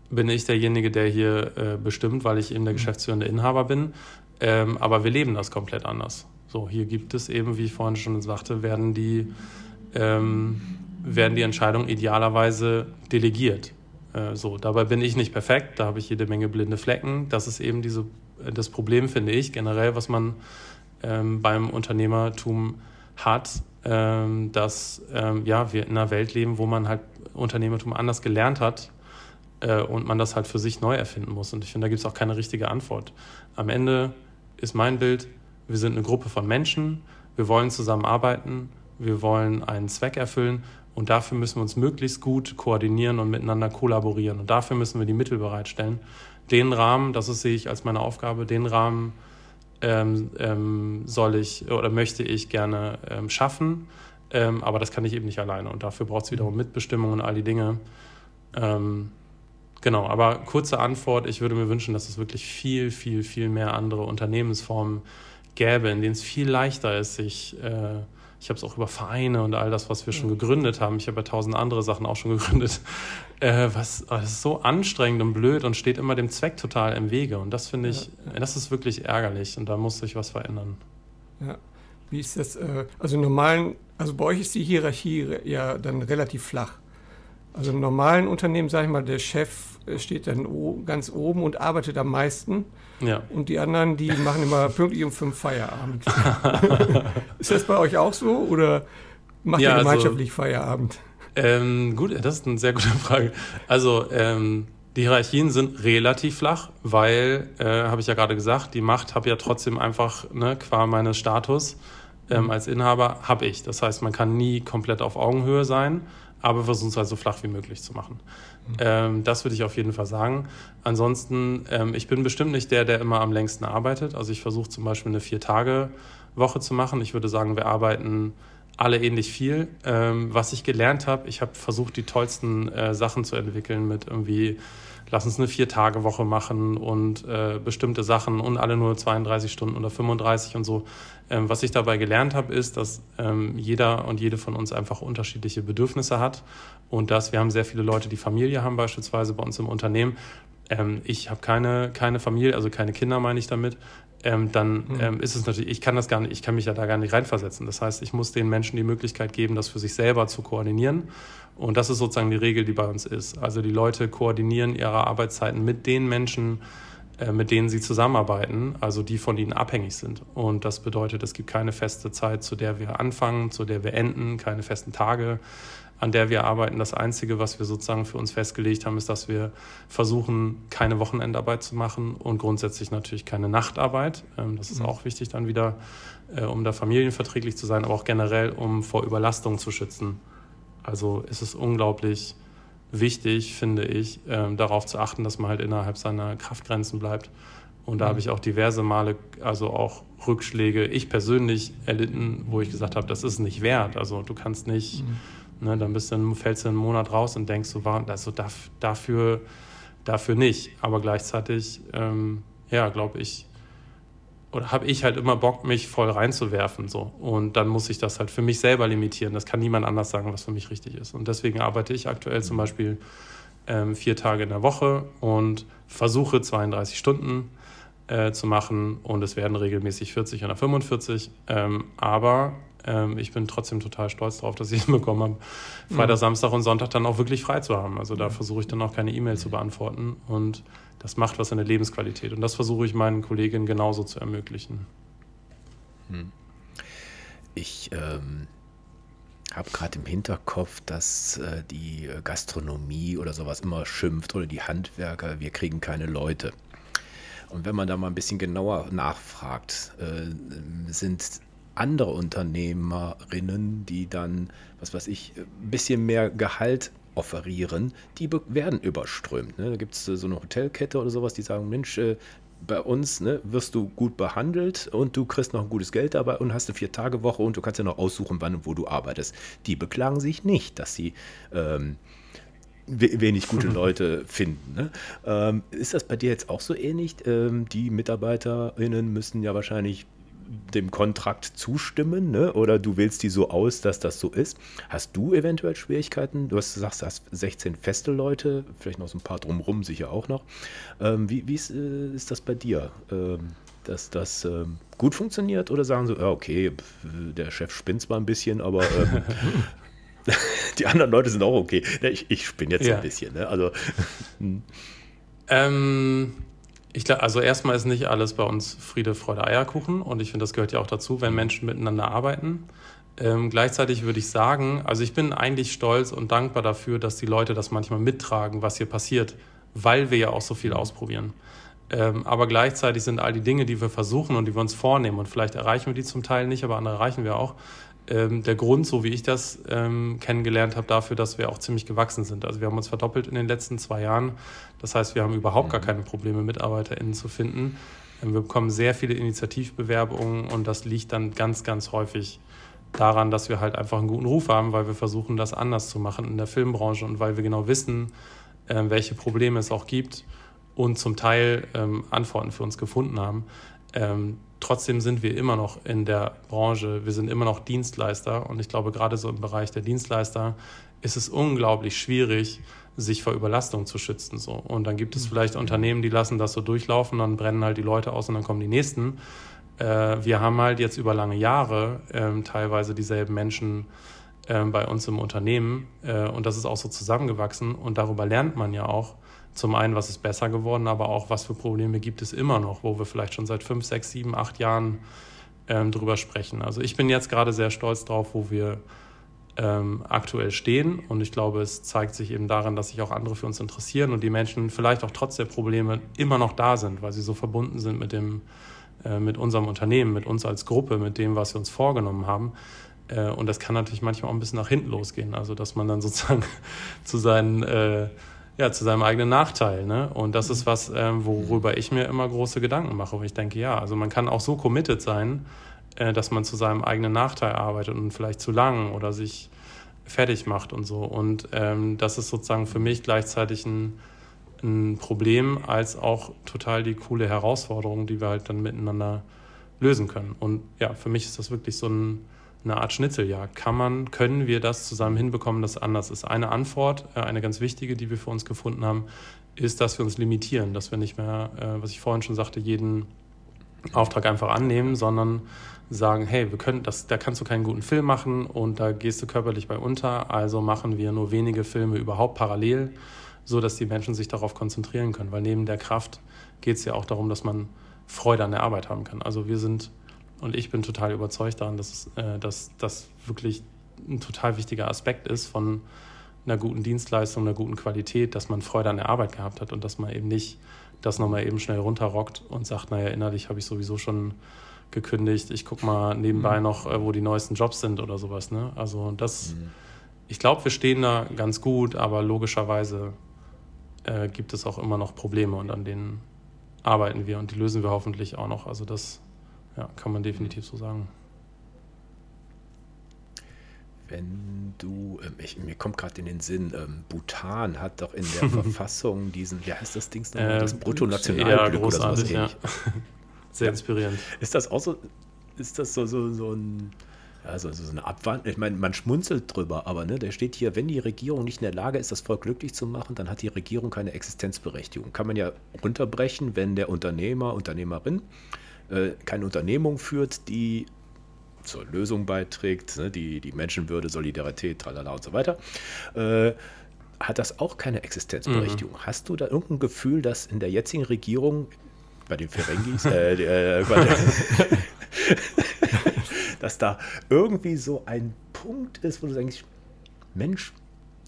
bin ich derjenige, der hier äh, bestimmt, weil ich eben der mhm. geschäftsführende Inhaber bin. Ähm, aber wir leben das komplett anders. So, hier gibt es eben, wie ich vorhin schon sagte, werden die, ähm, werden die Entscheidungen idealerweise delegiert. Äh, so, dabei bin ich nicht perfekt, da habe ich jede Menge blinde Flecken. Das ist eben diese, das Problem, finde ich, generell, was man ähm, beim Unternehmertum hat, dass ähm, ja, wir in einer Welt leben, wo man halt Unternehmertum anders gelernt hat äh, und man das halt für sich neu erfinden muss. Und ich finde, da gibt es auch keine richtige Antwort. Am Ende ist mein Bild, wir sind eine Gruppe von Menschen, wir wollen zusammenarbeiten, wir wollen einen Zweck erfüllen und dafür müssen wir uns möglichst gut koordinieren und miteinander kollaborieren. Und dafür müssen wir die Mittel bereitstellen. Den Rahmen, das sehe ich als meine Aufgabe, den Rahmen ähm, ähm, soll ich oder möchte ich gerne ähm, schaffen. Ähm, aber das kann ich eben nicht alleine. Und dafür braucht es wiederum Mitbestimmung und all die Dinge. Ähm, genau, aber kurze Antwort, ich würde mir wünschen, dass es wirklich viel, viel, viel mehr andere Unternehmensformen gäbe, in denen es viel leichter ist, sich äh, ich habe es auch über Vereine und all das, was wir schon gegründet haben. Ich habe ja tausend andere Sachen auch schon gegründet. Äh, was, das ist so anstrengend und blöd und steht immer dem Zweck total im Wege. Und das finde ich, ja. das ist wirklich ärgerlich und da muss sich was verändern. Ja. Wie ist das? Äh, also normalen, also bei euch ist die Hierarchie ja dann relativ flach. Also im normalen Unternehmen, sage ich mal, der Chef steht dann ganz oben und arbeitet am meisten. Ja. Und die anderen, die machen immer pünktlich um fünf Feierabend. ist das bei euch auch so oder macht ja, ihr also, gemeinschaftlich also, Feierabend? Ähm, gut, das ist eine sehr gute Frage. Also ähm, die Hierarchien sind relativ flach, weil, äh, habe ich ja gerade gesagt, die Macht habe ja trotzdem einfach, ne, qua meines Status ähm, mhm. als Inhaber, habe ich. Das heißt, man kann nie komplett auf Augenhöhe sein aber versuchen es halt so flach wie möglich zu machen. Ähm, das würde ich auf jeden Fall sagen. Ansonsten, ähm, ich bin bestimmt nicht der, der immer am längsten arbeitet. Also ich versuche zum Beispiel eine Vier-Tage-Woche zu machen. Ich würde sagen, wir arbeiten alle ähnlich viel. Ähm, was ich gelernt habe, ich habe versucht, die tollsten äh, Sachen zu entwickeln mit irgendwie lass uns eine Vier-Tage-Woche machen und äh, bestimmte Sachen und alle nur 32 Stunden oder 35 und so. Ähm, was ich dabei gelernt habe, ist, dass ähm, jeder und jede von uns einfach unterschiedliche Bedürfnisse hat und dass wir haben sehr viele Leute, die Familie haben, beispielsweise bei uns im Unternehmen. Ähm, ich habe keine, keine Familie, also keine Kinder, meine ich damit. Ähm, dann mhm. ähm, ist es natürlich, ich kann das gar nicht, ich kann mich ja da gar nicht reinversetzen. Das heißt, ich muss den Menschen die Möglichkeit geben, das für sich selber zu koordinieren. Und das ist sozusagen die Regel, die bei uns ist. Also die Leute koordinieren ihre Arbeitszeiten mit den Menschen, mit denen sie zusammenarbeiten, also die von ihnen abhängig sind. Und das bedeutet, es gibt keine feste Zeit, zu der wir anfangen, zu der wir enden, keine festen Tage, an der wir arbeiten. Das Einzige, was wir sozusagen für uns festgelegt haben, ist, dass wir versuchen, keine Wochenendarbeit zu machen und grundsätzlich natürlich keine Nachtarbeit. Ähm, das ist mhm. auch wichtig dann wieder, äh, um da familienverträglich zu sein, aber auch generell, um vor Überlastung zu schützen. Also ist es unglaublich wichtig, finde ich, ähm, darauf zu achten, dass man halt innerhalb seiner Kraftgrenzen bleibt. Und da mhm. habe ich auch diverse Male, also auch Rückschläge, ich persönlich erlitten, wo ich gesagt habe, das ist nicht wert. Also du kannst nicht, mhm. ne, dann bist du, fällst du einen Monat raus und denkst, so, also dafür, dafür nicht. Aber gleichzeitig, ähm, ja, glaube ich, oder habe ich halt immer Bock, mich voll reinzuwerfen. So. Und dann muss ich das halt für mich selber limitieren. Das kann niemand anders sagen, was für mich richtig ist. Und deswegen arbeite ich aktuell zum Beispiel ähm, vier Tage in der Woche und versuche 32 Stunden äh, zu machen. Und es werden regelmäßig 40 oder 45. Ähm, aber ähm, ich bin trotzdem total stolz darauf, dass ich es bekommen habe, Freitag, mhm. Samstag und Sonntag dann auch wirklich frei zu haben. Also da versuche ich dann auch keine E-Mail zu beantworten. Und das macht was an der Lebensqualität. Und das versuche ich meinen Kolleginnen genauso zu ermöglichen. Ich ähm, habe gerade im Hinterkopf, dass äh, die Gastronomie oder sowas immer schimpft oder die Handwerker, wir kriegen keine Leute. Und wenn man da mal ein bisschen genauer nachfragt, äh, sind andere Unternehmerinnen, die dann, was weiß ich, ein bisschen mehr Gehalt offerieren, die werden überströmt. Ne? Da gibt es so eine Hotelkette oder sowas, die sagen, Mensch, äh, bei uns ne, wirst du gut behandelt und du kriegst noch ein gutes Geld dabei und hast eine Vier-Tage-Woche und du kannst ja noch aussuchen, wann und wo du arbeitest. Die beklagen sich nicht, dass sie ähm, wenig gute Leute finden. Ne? Ähm, ist das bei dir jetzt auch so ähnlich? Ähm, die MitarbeiterInnen müssen ja wahrscheinlich dem Kontrakt zustimmen, ne? oder du wählst die so aus, dass das so ist. Hast du eventuell Schwierigkeiten? Du hast gesagt, du hast 16 feste Leute, vielleicht noch so ein paar drumherum sicher auch noch. Ähm, wie wie ist, äh, ist, das bei dir? Ähm, dass das ähm, gut funktioniert oder sagen so, ja, okay, der Chef spinnt zwar ein bisschen, aber ähm, die anderen Leute sind auch okay. Ich, ich spinne jetzt ja. ein bisschen. Ne? Also, hm. ähm, ich glaube, also erstmal ist nicht alles bei uns Friede, Freude, Eierkuchen und ich finde, das gehört ja auch dazu, wenn Menschen miteinander arbeiten. Ähm, gleichzeitig würde ich sagen, also ich bin eigentlich stolz und dankbar dafür, dass die Leute das manchmal mittragen, was hier passiert. weil wir ja auch so viel ausprobieren. Ähm, aber gleichzeitig sind all die Dinge, die wir versuchen und die wir uns vornehmen, und vielleicht erreichen wir die zum Teil nicht, aber andere erreichen wir auch, ähm, der Grund, so wie ich das ähm, kennengelernt habe, dafür, dass wir auch ziemlich gewachsen sind. Also wir haben uns verdoppelt in den letzten zwei Jahren. Das heißt, wir haben überhaupt gar mhm. keine Probleme, MitarbeiterInnen zu finden. Ähm, wir bekommen sehr viele Initiativbewerbungen und das liegt dann ganz, ganz häufig daran, dass wir halt einfach einen guten Ruf haben, weil wir versuchen, das anders zu machen in der Filmbranche und weil wir genau wissen, äh, welche Probleme es auch gibt und zum Teil ähm, Antworten für uns gefunden haben. Trotzdem sind wir immer noch in der Branche, wir sind immer noch Dienstleister und ich glaube, gerade so im Bereich der Dienstleister ist es unglaublich schwierig, sich vor Überlastung zu schützen. So. Und dann gibt es vielleicht Unternehmen, die lassen das so durchlaufen, dann brennen halt die Leute aus und dann kommen die nächsten. Äh, wir haben halt jetzt über lange Jahre ähm, teilweise dieselben Menschen ähm, bei uns im Unternehmen äh, und das ist auch so zusammengewachsen und darüber lernt man ja auch, zum einen, was ist besser geworden, aber auch, was für Probleme gibt es immer noch, wo wir vielleicht schon seit fünf, sechs, sieben, acht Jahren ähm, drüber sprechen. Also ich bin jetzt gerade sehr stolz drauf, wo wir ähm, aktuell stehen und ich glaube, es zeigt sich eben daran, dass sich auch andere für uns interessieren und die Menschen vielleicht auch trotz der Probleme immer noch da sind, weil sie so verbunden sind mit dem, äh, mit unserem Unternehmen, mit uns als Gruppe, mit dem, was wir uns vorgenommen haben. Äh, und das kann natürlich manchmal auch ein bisschen nach hinten losgehen, also dass man dann sozusagen zu seinen äh, ja, zu seinem eigenen Nachteil. Ne? Und das ist mhm. was, ähm, worüber ich mir immer große Gedanken mache. Und ich denke, ja, also man kann auch so committed sein, äh, dass man zu seinem eigenen Nachteil arbeitet und vielleicht zu lang oder sich fertig macht und so. Und ähm, das ist sozusagen für mich gleichzeitig ein, ein Problem als auch total die coole Herausforderung, die wir halt dann miteinander lösen können. Und ja, für mich ist das wirklich so ein eine Art Schnitzeljagd. Kann man, können wir das zusammen hinbekommen, dass es anders ist? Eine Antwort, äh, eine ganz wichtige, die wir für uns gefunden haben, ist, dass wir uns limitieren, dass wir nicht mehr, äh, was ich vorhin schon sagte, jeden Auftrag einfach annehmen, sondern sagen, hey, wir können das, da kannst du keinen guten Film machen und da gehst du körperlich bei unter, also machen wir nur wenige Filme überhaupt parallel, so dass die Menschen sich darauf konzentrieren können, weil neben der Kraft geht es ja auch darum, dass man Freude an der Arbeit haben kann. Also wir sind und ich bin total überzeugt daran, dass, äh, dass das wirklich ein total wichtiger Aspekt ist von einer guten Dienstleistung, einer guten Qualität, dass man Freude an der Arbeit gehabt hat und dass man eben nicht das nochmal eben schnell runterrockt und sagt, naja, innerlich habe ich sowieso schon gekündigt, ich gucke mal nebenbei mhm. noch, äh, wo die neuesten Jobs sind oder sowas. Ne? Also das, mhm. ich glaube, wir stehen da ganz gut, aber logischerweise äh, gibt es auch immer noch Probleme und an denen arbeiten wir und die lösen wir hoffentlich auch noch. Also das ja, kann man definitiv so sagen. Wenn du, ähm, ich, mir kommt gerade in den Sinn, ähm, Bhutan hat doch in der Verfassung diesen, wie heißt das Ding nochmal? Das Bruttonationalglück ja, oder sowas ja. Sehr inspirierend. Ist das auch so, ist das so, so, so ein, also so eine Abwandlung, ich meine, man schmunzelt drüber, aber ne, da steht hier, wenn die Regierung nicht in der Lage ist, das Volk glücklich zu machen, dann hat die Regierung keine Existenzberechtigung. Kann man ja runterbrechen, wenn der Unternehmer, Unternehmerin äh, keine Unternehmung führt, die zur Lösung beiträgt, ne, die, die Menschenwürde, Solidarität, tralala und so weiter, äh, hat das auch keine Existenzberechtigung. Mhm. Hast du da irgendein Gefühl, dass in der jetzigen Regierung, bei den Ferengis, äh, äh, dass da irgendwie so ein Punkt ist, wo du denkst, Mensch,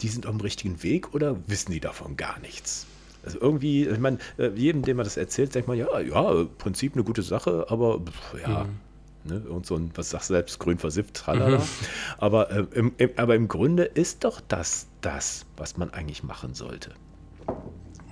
die sind auf dem richtigen Weg oder wissen die davon gar nichts? Also irgendwie, ich meine, äh, jedem, dem man das erzählt, denkt man, ja, ja, im Prinzip eine gute Sache, aber ja, mhm. ne, und so ein, was sagst du selbst, grün versifft, tralala. Mhm. Aber, äh, im, im, aber im Grunde ist doch das das, was man eigentlich machen sollte.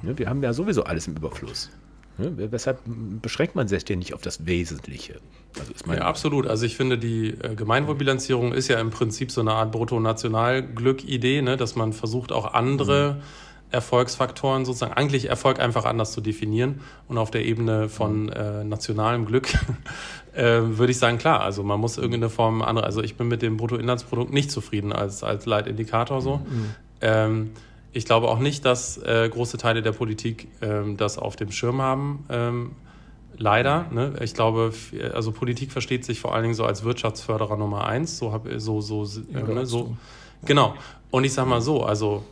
Ne, wir haben ja sowieso alles im Überfluss. Ne, weshalb beschränkt man sich denn nicht auf das Wesentliche? Also ja, absolut. Also ich finde, die äh, Gemeinwohlbilanzierung ist ja im Prinzip so eine Art Bruttonationalglück-Idee, ne? dass man versucht, auch andere mhm Erfolgsfaktoren sozusagen, eigentlich Erfolg einfach anders zu definieren und auf der Ebene von äh, nationalem Glück äh, würde ich sagen, klar, also man muss irgendeine Form andere, also ich bin mit dem Bruttoinlandsprodukt nicht zufrieden als, als Leitindikator so. Mhm. Ähm, ich glaube auch nicht, dass äh, große Teile der Politik ähm, das auf dem Schirm haben. Ähm, leider. Ne? Ich glaube, also Politik versteht sich vor allen Dingen so als Wirtschaftsförderer Nummer eins. So habe so so, äh, ne? so genau. Und ich sage mal so, also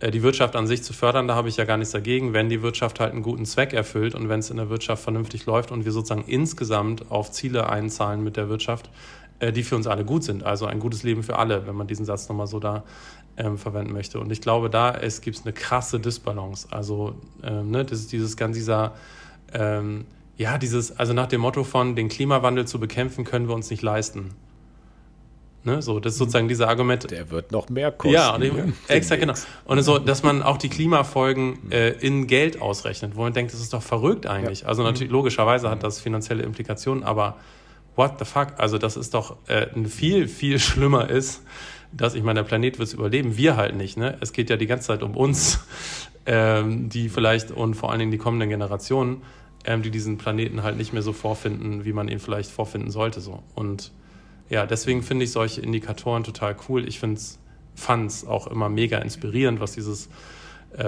die Wirtschaft an sich zu fördern, da habe ich ja gar nichts dagegen, wenn die Wirtschaft halt einen guten Zweck erfüllt und wenn es in der Wirtschaft vernünftig läuft und wir sozusagen insgesamt auf Ziele einzahlen mit der Wirtschaft, äh, die für uns alle gut sind. Also ein gutes Leben für alle, wenn man diesen Satz nochmal so da ähm, verwenden möchte. Und ich glaube, da es gibt eine krasse Disbalance. Also, ähm, ne, das ist dieses ganz dieser, ähm, ja, dieses, also nach dem Motto von den Klimawandel zu bekämpfen, können wir uns nicht leisten. Ne, so, das ist sozusagen dieser Argument. Der wird noch mehr kosten. Ja, eben, exakt, genau. Und so, dass man auch die Klimafolgen äh, in Geld ausrechnet, wo man denkt, das ist doch verrückt eigentlich. Ja. Also natürlich, logischerweise hat das finanzielle Implikationen, aber what the fuck? Also das ist doch äh, viel, viel schlimmer ist, dass ich meine, der Planet wird es überleben, wir halt nicht. Ne? Es geht ja die ganze Zeit um uns, ähm, die vielleicht und vor allen Dingen die kommenden Generationen, ähm, die diesen Planeten halt nicht mehr so vorfinden, wie man ihn vielleicht vorfinden sollte. So. Und ja, deswegen finde ich solche Indikatoren total cool. Ich finde fand es auch immer mega inspirierend, was dieses, äh,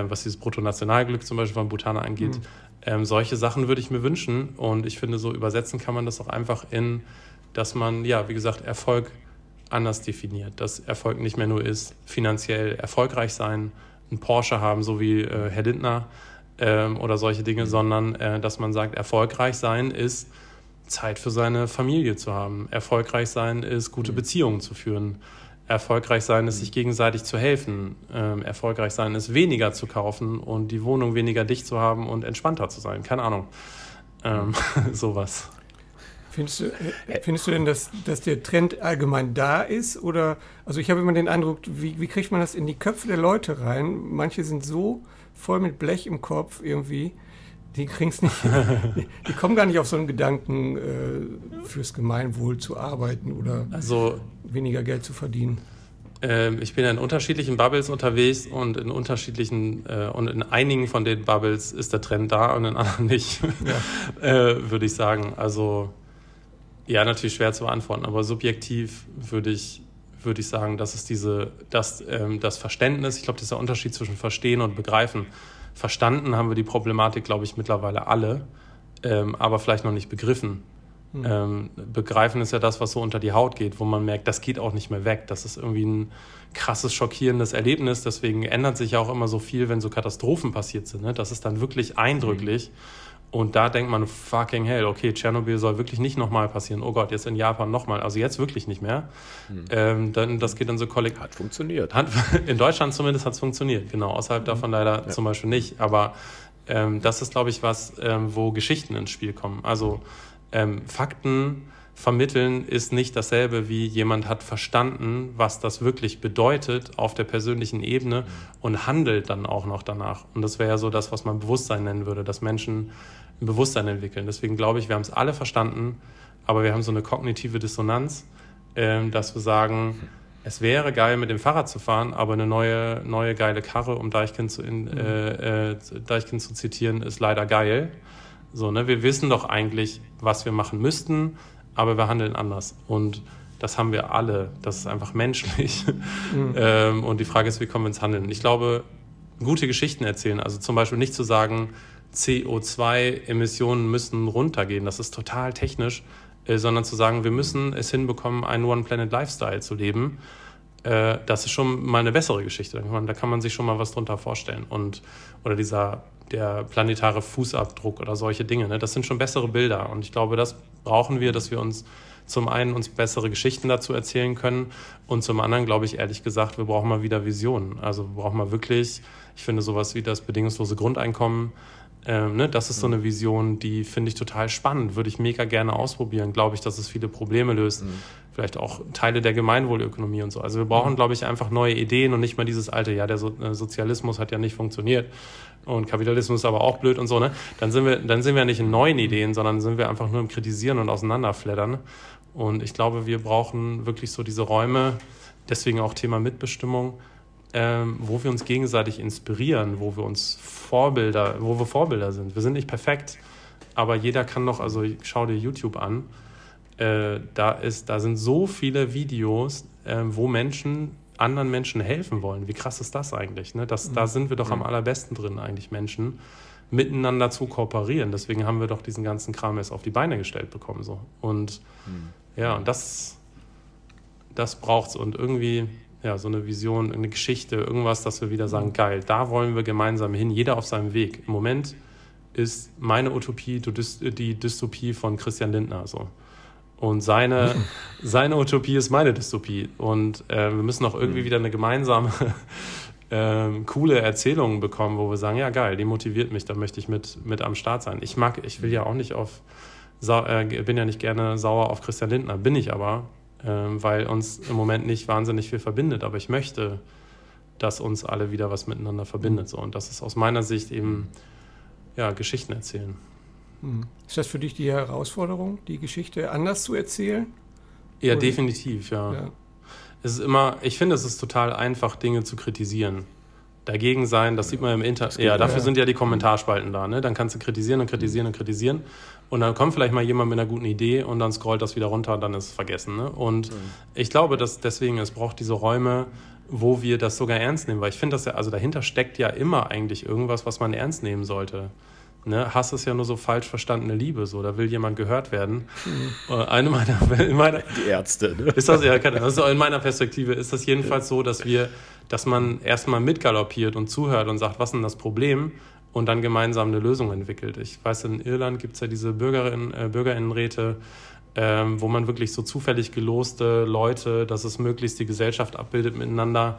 äh, was dieses Bruttonationalglück zum Beispiel von Bhutaner angeht. Mhm. Ähm, solche Sachen würde ich mir wünschen und ich finde, so übersetzen kann man das auch einfach in, dass man, ja, wie gesagt, Erfolg anders definiert. Dass Erfolg nicht mehr nur ist, finanziell erfolgreich sein, ein Porsche haben, so wie äh, Herr Lindner ähm, oder solche Dinge, mhm. sondern äh, dass man sagt, erfolgreich sein ist, Zeit für seine Familie zu haben. Erfolgreich sein ist, gute mhm. Beziehungen zu führen. Erfolgreich sein ist, sich gegenseitig zu helfen. Ähm, erfolgreich sein ist, weniger zu kaufen und die Wohnung weniger dicht zu haben und entspannter zu sein. Keine Ahnung. Ähm, sowas. Findest du, äh, findest du denn, dass, dass der Trend allgemein da ist? Oder, also ich habe immer den Eindruck, wie, wie kriegt man das in die Köpfe der Leute rein? Manche sind so voll mit Blech im Kopf irgendwie, die kriegen es nicht, die, die, kommen gar nicht auf so einen Gedanken, äh, fürs Gemeinwohl zu arbeiten oder also, weniger Geld zu verdienen. Ähm, ich bin in unterschiedlichen Bubbles unterwegs und in unterschiedlichen äh, und in einigen von den Bubbles ist der Trend da und in anderen nicht, ja. äh, würde ich sagen. Also ja, natürlich schwer zu beantworten, aber subjektiv würde ich, würde ich sagen, dass es diese, dass, ähm, das Verständnis, ich glaube, dieser Unterschied zwischen Verstehen und Begreifen. Verstanden haben wir die Problematik, glaube ich, mittlerweile alle, ähm, aber vielleicht noch nicht begriffen. Mhm. Ähm, begreifen ist ja das, was so unter die Haut geht, wo man merkt, das geht auch nicht mehr weg. Das ist irgendwie ein krasses, schockierendes Erlebnis. Deswegen ändert sich ja auch immer so viel, wenn so Katastrophen passiert sind. Ne? Das ist dann wirklich eindrücklich. Mhm. Und da denkt man, fucking hell, okay, Tschernobyl soll wirklich nicht nochmal passieren. Oh Gott, jetzt in Japan nochmal. Also jetzt wirklich nicht mehr. Hm. Ähm, dann, das geht dann so kollektiv. Hat funktioniert. Hat, in Deutschland zumindest hat es funktioniert, genau. Außerhalb davon hm. leider ja. zum Beispiel nicht. Aber ähm, das ist, glaube ich, was, ähm, wo Geschichten ins Spiel kommen. Also ähm, Fakten vermitteln ist nicht dasselbe wie jemand hat verstanden, was das wirklich bedeutet auf der persönlichen Ebene hm. und handelt dann auch noch danach. Und das wäre ja so das, was man Bewusstsein nennen würde, dass Menschen ein Bewusstsein entwickeln. Deswegen glaube ich, wir haben es alle verstanden, aber wir haben so eine kognitive Dissonanz, äh, dass wir sagen, es wäre geil, mit dem Fahrrad zu fahren, aber eine neue, neue geile Karre, um Deichkind zu, in, mhm. äh, äh, Deichkind zu zitieren, ist leider geil. So, ne? Wir wissen doch eigentlich, was wir machen müssten, aber wir handeln anders. Und das haben wir alle. Das ist einfach menschlich. Mhm. ähm, und die Frage ist, wie kommen wir ins Handeln? Ich glaube, gute Geschichten erzählen, also zum Beispiel nicht zu sagen, CO2-Emissionen müssen runtergehen. Das ist total technisch, äh, sondern zu sagen, wir müssen es hinbekommen, einen One-Planet-Lifestyle zu leben. Äh, das ist schon mal eine bessere Geschichte. Da kann, man, da kann man sich schon mal was drunter vorstellen. Und, oder dieser, der planetare Fußabdruck oder solche Dinge. Ne? Das sind schon bessere Bilder. Und ich glaube, das brauchen wir, dass wir uns zum einen uns bessere Geschichten dazu erzählen können und zum anderen glaube ich ehrlich gesagt, wir brauchen mal wieder Visionen. Also wir brauchen mal wirklich, ich finde sowas wie das bedingungslose Grundeinkommen, ähm, ne, das ist so eine Vision, die finde ich total spannend, würde ich mega gerne ausprobieren. Glaube ich, dass es viele Probleme löst. Mhm. Vielleicht auch Teile der Gemeinwohlökonomie und so. Also wir brauchen, mhm. glaube ich, einfach neue Ideen und nicht mal dieses alte, ja, der so äh, Sozialismus hat ja nicht funktioniert und Kapitalismus ist aber auch blöd und so. Ne? Dann sind wir, dann sind wir nicht in neuen Ideen, sondern sind wir einfach nur im Kritisieren und Auseinanderfleddern. Und ich glaube, wir brauchen wirklich so diese Räume. Deswegen auch Thema Mitbestimmung ähm, wo wir uns gegenseitig inspirieren, wo wir uns Vorbilder, wo wir Vorbilder sind. Wir sind nicht perfekt, aber jeder kann doch, also schau dir YouTube an, äh, da, ist, da sind so viele Videos, äh, wo Menschen anderen Menschen helfen wollen. Wie krass ist das eigentlich? Ne? Das, mhm. Da sind wir doch am mhm. allerbesten drin, eigentlich Menschen miteinander zu kooperieren. Deswegen haben wir doch diesen ganzen Kram jetzt auf die Beine gestellt bekommen. So. Und mhm. ja, und das, das braucht es. Und irgendwie, ja, so eine Vision, eine Geschichte, irgendwas, dass wir wieder sagen, geil, da wollen wir gemeinsam hin, jeder auf seinem Weg. Im Moment ist meine Utopie die Dystopie von Christian Lindner so. Und seine, seine Utopie ist meine Dystopie. Und äh, wir müssen auch irgendwie mhm. wieder eine gemeinsame, äh, coole Erzählung bekommen, wo wir sagen, ja geil, die motiviert mich, da möchte ich mit, mit am Start sein. Ich mag, ich will ja auch nicht auf, äh, bin ja nicht gerne sauer auf Christian Lindner, bin ich aber, weil uns im Moment nicht wahnsinnig viel verbindet. Aber ich möchte, dass uns alle wieder was miteinander verbindet. So. Und das ist aus meiner Sicht eben ja, Geschichten erzählen. Hm. Ist das für dich die Herausforderung, die Geschichte anders zu erzählen? Ja, Oder? definitiv, ja. ja. Es ist immer, ich finde, es ist total einfach, Dinge zu kritisieren. Dagegen sein, das sieht man im Internet. Ja, dafür ja. sind ja die Kommentarspalten da. Ne? Dann kannst du kritisieren und kritisieren und kritisieren. Und dann kommt vielleicht mal jemand mit einer guten Idee und dann scrollt das wieder runter und dann ist es vergessen. Ne? Und mhm. ich glaube, dass deswegen es braucht diese Räume, wo wir das sogar ernst nehmen. Weil ich finde, dass ja, also dahinter steckt ja immer eigentlich irgendwas, was man ernst nehmen sollte. Ne, Hass ist ja nur so falsch verstandene Liebe, so da will jemand gehört werden. Mhm. Eine meiner, in meiner, die Ärzte. Ne? Ist das ja also in meiner Perspektive ist das jedenfalls so, dass wir, dass man erstmal mitgaloppiert und zuhört und sagt, was ist denn das Problem? Und dann gemeinsam eine Lösung entwickelt. Ich weiß, in Irland gibt es ja diese Bürgerinnen, äh, Bürgerinnenräte, ähm, wo man wirklich so zufällig geloste Leute, dass es möglichst die Gesellschaft abbildet, miteinander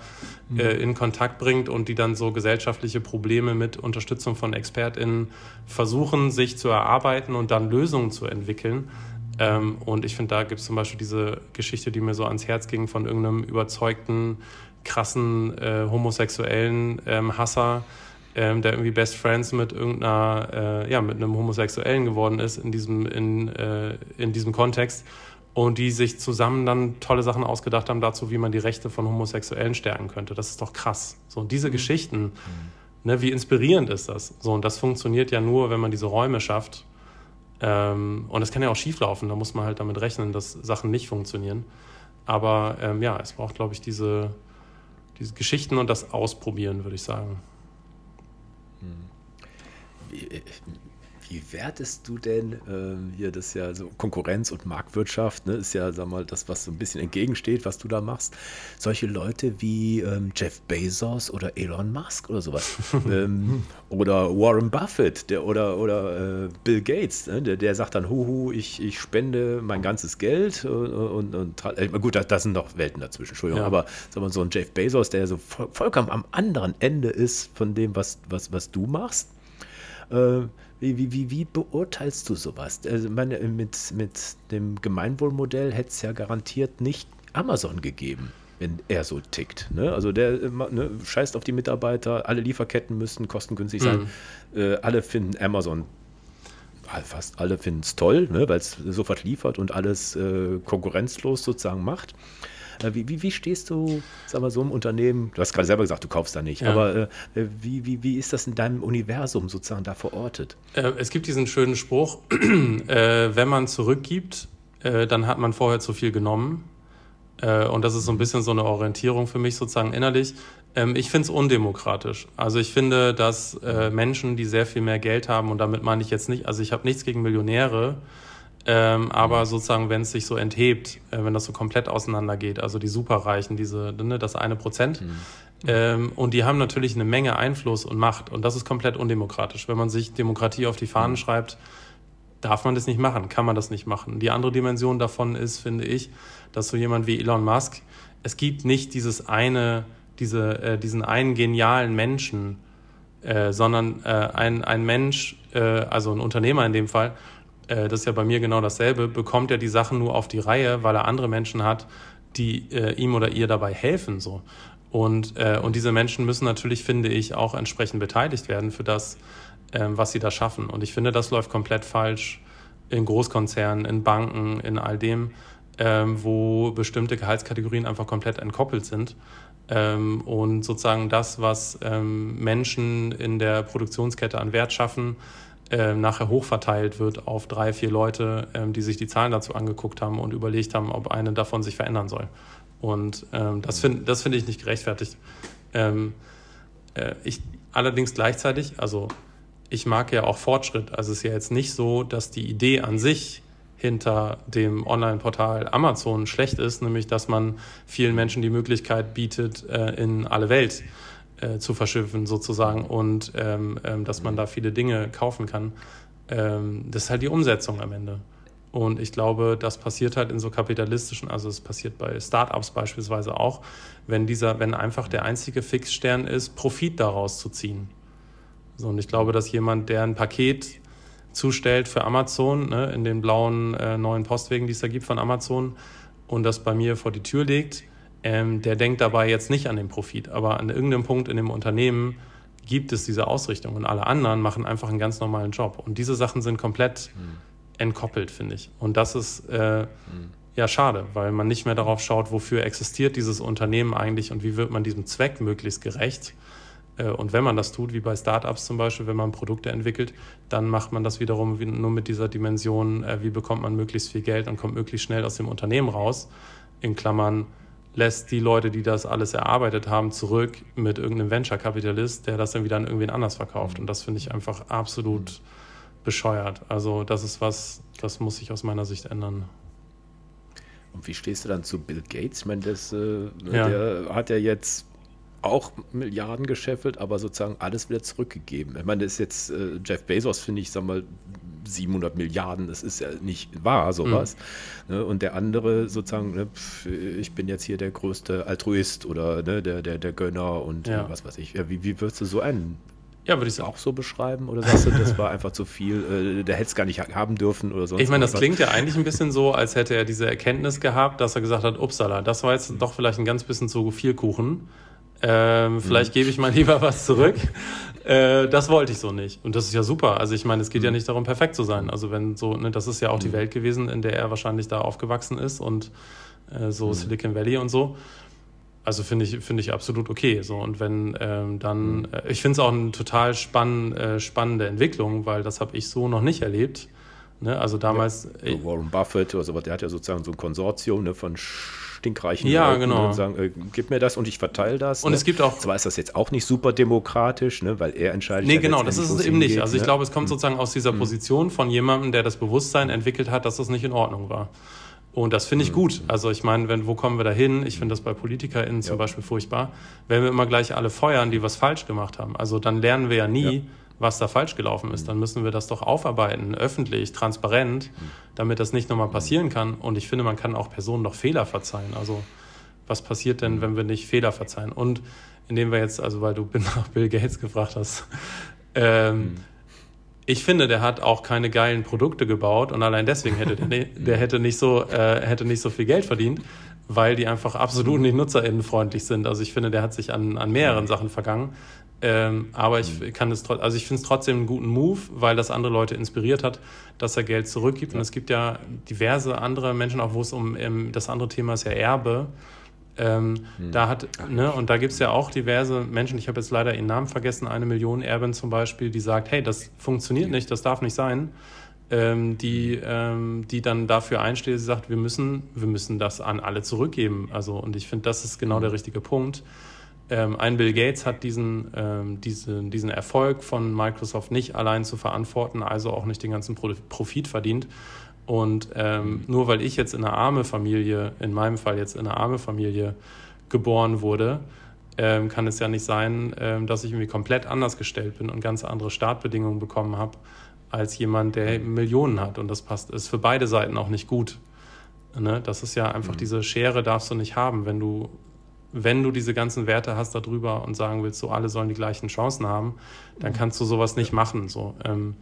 mhm. äh, in Kontakt bringt und die dann so gesellschaftliche Probleme mit Unterstützung von ExpertInnen versuchen, sich zu erarbeiten und dann Lösungen zu entwickeln. Ähm, und ich finde, da gibt es zum Beispiel diese Geschichte, die mir so ans Herz ging von irgendeinem überzeugten, krassen äh, homosexuellen ähm, Hasser, ähm, der irgendwie Best Friends mit irgendeiner, äh, ja, mit einem Homosexuellen geworden ist in diesem, in, äh, in diesem Kontext und die sich zusammen dann tolle Sachen ausgedacht haben dazu, wie man die Rechte von Homosexuellen stärken könnte. Das ist doch krass. So, und diese mhm. Geschichten, mhm. ne, wie inspirierend ist das? So, und das funktioniert ja nur, wenn man diese Räume schafft. Ähm, und es kann ja auch schieflaufen, da muss man halt damit rechnen, dass Sachen nicht funktionieren. Aber ähm, ja, es braucht, glaube ich, diese, diese Geschichten und das Ausprobieren, würde ich sagen. Wie, wie wertest du denn ähm, hier das ja so Konkurrenz und Marktwirtschaft, ne, ist ja, sag mal, das, was so ein bisschen entgegensteht, was du da machst. Solche Leute wie ähm, Jeff Bezos oder Elon Musk oder sowas. ähm, oder Warren Buffett der, oder, oder äh, Bill Gates, ne, der, der sagt dann, huhu, ich, ich spende mein ganzes Geld und, und, und äh, gut, da, sind noch Welten dazwischen, Entschuldigung, ja. aber sag mal, so ein Jeff Bezos, der so voll, vollkommen am anderen Ende ist von dem, was, was, was du machst. Äh, wie, wie, wie beurteilst du sowas? Also meine, mit, mit dem Gemeinwohlmodell hätte es ja garantiert nicht Amazon gegeben, wenn er so tickt. Ne? Also der ne, scheißt auf die Mitarbeiter, alle Lieferketten müssen kostengünstig sein. Mhm. Äh, alle finden Amazon fast alle finden es toll, ne, weil es sofort liefert und alles äh, konkurrenzlos sozusagen macht. Äh, wie, wie, wie, stehst du, sag mal, so im Unternehmen? Du hast gerade selber gesagt, du kaufst da nicht, ja. aber äh, wie, wie, wie ist das in deinem Universum sozusagen da verortet? Äh, es gibt diesen schönen Spruch, äh, wenn man zurückgibt, äh, dann hat man vorher zu viel genommen. Äh, und das ist so ein bisschen so eine Orientierung für mich sozusagen innerlich. Ähm, ich finde es undemokratisch. Also ich finde, dass Menschen, die sehr viel mehr Geld haben, und damit meine ich jetzt nicht, also ich habe nichts gegen Millionäre, ähm, aber sozusagen, wenn es sich so enthebt, äh, wenn das so komplett auseinandergeht, also die Superreichen, diese, ne, das eine Prozent, mhm. ähm, und die haben natürlich eine Menge Einfluss und Macht und das ist komplett undemokratisch. Wenn man sich Demokratie auf die Fahnen mhm. schreibt, darf man das nicht machen, kann man das nicht machen. Die andere Dimension davon ist, finde ich, dass so jemand wie Elon Musk, es gibt nicht dieses eine, diese, äh, diesen einen genialen Menschen, äh, sondern äh, ein, ein Mensch, äh, also ein Unternehmer in dem Fall, äh, das ist ja bei mir genau dasselbe, bekommt er die Sachen nur auf die Reihe, weil er andere Menschen hat, die äh, ihm oder ihr dabei helfen. So. Und, äh, und diese Menschen müssen natürlich, finde ich, auch entsprechend beteiligt werden für das, äh, was sie da schaffen. Und ich finde, das läuft komplett falsch in Großkonzernen, in Banken, in all dem, ähm, wo bestimmte Gehaltskategorien einfach komplett entkoppelt sind. Ähm, und sozusagen das, was ähm, Menschen in der Produktionskette an Wert schaffen, äh, nachher hochverteilt wird auf drei, vier Leute, ähm, die sich die Zahlen dazu angeguckt haben und überlegt haben, ob eine davon sich verändern soll. Und ähm, das finde das find ich nicht gerechtfertigt. Ähm, äh, ich allerdings gleichzeitig, also ich mag ja auch Fortschritt. Also es ist ja jetzt nicht so, dass die Idee an sich hinter dem Online-Portal Amazon schlecht ist, nämlich dass man vielen Menschen die Möglichkeit bietet, äh, in alle Welt äh, zu verschiffen sozusagen und ähm, ähm, dass man da viele Dinge kaufen kann. Ähm, das ist halt die Umsetzung am Ende. Und ich glaube, das passiert halt in so kapitalistischen, also es passiert bei Startups beispielsweise auch, wenn dieser, wenn einfach der einzige Fixstern ist, Profit daraus zu ziehen. So, und ich glaube, dass jemand, der ein Paket zustellt für Amazon, ne, in den blauen äh, neuen Postwegen, die es da gibt von Amazon, und das bei mir vor die Tür legt, ähm, der denkt dabei jetzt nicht an den Profit. Aber an irgendeinem Punkt in dem Unternehmen gibt es diese Ausrichtung und alle anderen machen einfach einen ganz normalen Job. Und diese Sachen sind komplett. Mhm entkoppelt, finde ich. Und das ist äh, mhm. ja schade, weil man nicht mehr darauf schaut, wofür existiert dieses Unternehmen eigentlich und wie wird man diesem Zweck möglichst gerecht. Äh, und wenn man das tut, wie bei Startups zum Beispiel, wenn man Produkte entwickelt, dann macht man das wiederum nur mit dieser Dimension, äh, wie bekommt man möglichst viel Geld und kommt möglichst schnell aus dem Unternehmen raus. In Klammern lässt die Leute, die das alles erarbeitet haben, zurück mit irgendeinem Venture-Kapitalist, der das dann wieder an irgendwen anders verkauft. Und das finde ich einfach absolut bescheuert. Also das ist was, das muss sich aus meiner Sicht ändern. Und wie stehst du dann zu Bill Gates? Ich meine, das, äh, ja. der hat ja jetzt auch Milliarden gescheffelt, aber sozusagen alles wieder zurückgegeben. Ich meine, das ist jetzt äh, Jeff Bezos, finde ich, sag mal, 700 Milliarden, das ist ja nicht wahr, sowas. Mhm. Ne? Und der andere sozusagen, ne, ich bin jetzt hier der größte Altruist oder ne, der, der, der Gönner und ja. was weiß ich. Wie, wie würdest du so einen ja, würde ich auch so beschreiben? Oder sagst du, das war einfach zu viel, äh, der hätte es gar nicht haben dürfen oder sonst Ich meine, das klingt ja eigentlich ein bisschen so, als hätte er diese Erkenntnis gehabt, dass er gesagt hat, upsala, das war jetzt doch vielleicht ein ganz bisschen zu viel Kuchen. Ähm, vielleicht mhm. gebe ich mal lieber was zurück. äh, das wollte ich so nicht. Und das ist ja super. Also ich meine, es geht mhm. ja nicht darum, perfekt zu sein. Also wenn so, ne, das ist ja auch die mhm. Welt gewesen, in der er wahrscheinlich da aufgewachsen ist und äh, so mhm. Silicon Valley und so. Also finde ich, finde ich absolut okay. So. Und wenn ähm, dann, mhm. äh, ich finde es auch eine total spann, äh, spannende Entwicklung, weil das habe ich so noch nicht erlebt. Ne? Also damals. Ja, Warren Buffett oder sowas, der hat ja sozusagen so ein Konsortium ne, von stinkreichen ja, Leuten genau. und sagen, äh, gib mir das und ich verteile das. Und ne? es gibt auch. Zwar ist das jetzt auch nicht super demokratisch, ne, weil er entscheidet. Nee, genau, das ist es eben nicht. Also ich ne? glaube, es kommt mhm. sozusagen aus dieser mhm. Position von jemandem, der das Bewusstsein entwickelt hat, dass das nicht in Ordnung war. Und das finde ich mhm. gut. Also ich meine, wenn, wo kommen wir da hin? Ich finde das bei PolitikerInnen zum ja. Beispiel furchtbar. Wenn wir immer gleich alle feuern, die was falsch gemacht haben. Also dann lernen wir ja nie, ja. Was da falsch gelaufen ist. Mhm. Dann müssen wir das doch aufarbeiten, öffentlich, transparent, mhm. damit das nicht nochmal passieren kann. Und ich finde, man kann auch Personen doch Fehler verzeihen. Also was passiert denn, wenn wir nicht Fehler verzeihen? Und indem wir jetzt, also weil du nach Bill Gates gefragt hast, ähm, ich finde, der hat auch keine geilen Produkte gebaut und allein deswegen hätte der, der hätte nicht so äh, hätte nicht so viel Geld verdient, weil die einfach absolut nicht nutzerinnenfreundlich sind. Also ich finde, der hat sich an, an mehreren Sachen vergangen. Ähm, aber ich kann es also ich finde es trotzdem einen guten Move, weil das andere Leute inspiriert hat, dass er Geld zurückgibt. Und es gibt ja diverse andere Menschen, auch wo es um, ähm, das andere Thema ist ja Erbe. Ähm, hm. Da hat, ne, und da gibt es ja auch diverse Menschen, ich habe jetzt leider ihren Namen vergessen, eine Million Erbin zum Beispiel, die sagt, hey, das funktioniert nicht, das darf nicht sein. Ähm, die, ähm, die dann dafür einsteht, sie sagt, wir müssen, wir müssen das an alle zurückgeben. Also, und ich finde, das ist genau der richtige Punkt. Ähm, ein Bill Gates hat diesen, ähm, diese, diesen Erfolg von Microsoft nicht allein zu verantworten, also auch nicht den ganzen Profit verdient, und ähm, nur weil ich jetzt in einer arme Familie, in meinem Fall jetzt in einer arme Familie geboren wurde, ähm, kann es ja nicht sein, ähm, dass ich irgendwie komplett anders gestellt bin und ganz andere Startbedingungen bekommen habe als jemand, der Millionen hat. Und das passt, ist für beide Seiten auch nicht gut. Ne? Das ist ja einfach mhm. diese Schere darfst du nicht haben, wenn du wenn du diese ganzen Werte hast darüber und sagen willst, so alle sollen die gleichen Chancen haben, dann mhm. kannst du sowas nicht machen. So. Ähm,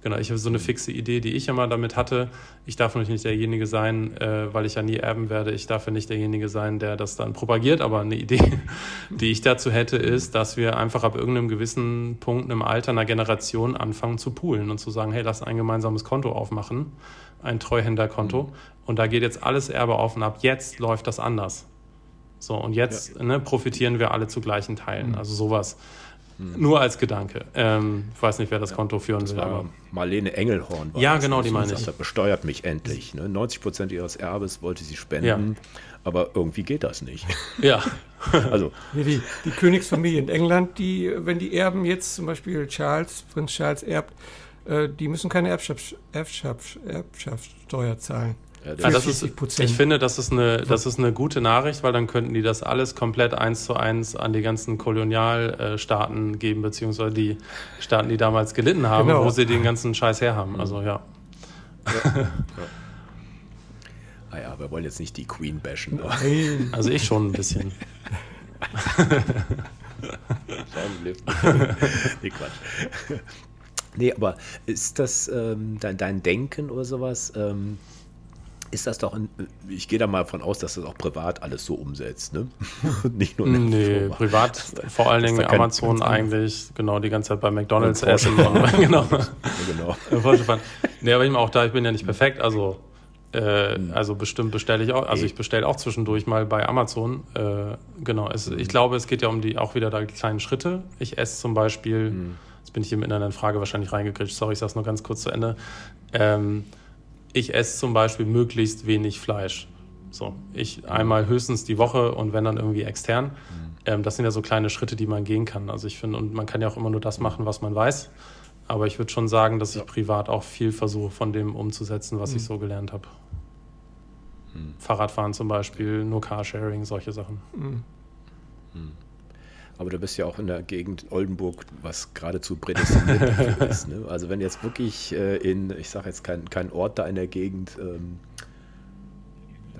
Genau, ich habe so eine fixe Idee, die ich immer damit hatte. Ich darf natürlich nicht derjenige sein, äh, weil ich ja nie erben werde. Ich darf ja nicht derjenige sein, der das dann propagiert. Aber eine Idee, die ich dazu hätte, ist, dass wir einfach ab irgendeinem gewissen Punkt im Alter einer Generation anfangen zu poolen und zu sagen, hey, lass ein gemeinsames Konto aufmachen, ein Treuhänderkonto. Mhm. Und da geht jetzt alles Erbe auf und ab jetzt läuft das anders. So, und jetzt ja. ne, profitieren wir alle zu gleichen Teilen. Mhm. Also sowas. Hm. Nur als Gedanke. Ähm, ich weiß nicht, wer das Konto führen das will. Aber Marlene Engelhorn war Ja, das, genau, die meine ich. Besteuert mich endlich. Ne? 90 Prozent ihres Erbes wollte sie spenden, ja. aber irgendwie geht das nicht. Ja. also. Die, die Königsfamilie in England, die, wenn die Erben jetzt zum Beispiel Charles, Prinz Charles erbt, äh, die müssen keine Erbschafts, Erbschafts, Erbschaftssteuer zahlen. Ja, das ist, ich finde, das ist, eine, das ist eine gute Nachricht, weil dann könnten die das alles komplett eins zu eins an die ganzen Kolonialstaaten geben, beziehungsweise die Staaten, die damals gelitten haben, genau. wo sie den ganzen Scheiß herhaben. Also ja. ja. Naja, ah wir wollen jetzt nicht die Queen bashen. Nein. Also ich schon ein bisschen. nee, Quatsch. Nee, aber ist das ähm, dein, dein, Denken oder sowas? Ähm, ist das doch, ein, ich gehe da mal von aus, dass das auch privat alles so umsetzt, ne? Nicht nur Nee, Firma. privat, vor allen Dingen Amazon eigentlich, genau, die ganze Zeit bei McDonalds essen. genau. Genau. nee, aber ich auch da, ich bin ja nicht perfekt, also äh, mhm. also bestimmt bestelle ich auch, also ich bestelle auch zwischendurch mal bei Amazon. Äh, genau, es, ich glaube, es geht ja um die auch wieder da die kleinen Schritte. Ich esse zum Beispiel, mhm. jetzt bin ich hier mit einer Frage wahrscheinlich reingekritscht, sorry, ich sage es nur ganz kurz zu Ende. Ähm, ich esse zum Beispiel möglichst wenig Fleisch. So, ich einmal höchstens die Woche und wenn dann irgendwie extern. Mhm. Ähm, das sind ja so kleine Schritte, die man gehen kann. Also ich finde, und man kann ja auch immer nur das machen, was man weiß. Aber ich würde schon sagen, dass ich privat auch viel versuche, von dem umzusetzen, was mhm. ich so gelernt habe. Mhm. Fahrradfahren zum Beispiel, nur Carsharing, solche Sachen. Aber du bist ja auch in der Gegend Oldenburg, was geradezu prädestiniert ist. Ne? Also wenn jetzt wirklich äh, in, ich sage jetzt keinen kein Ort da in der Gegend, ähm,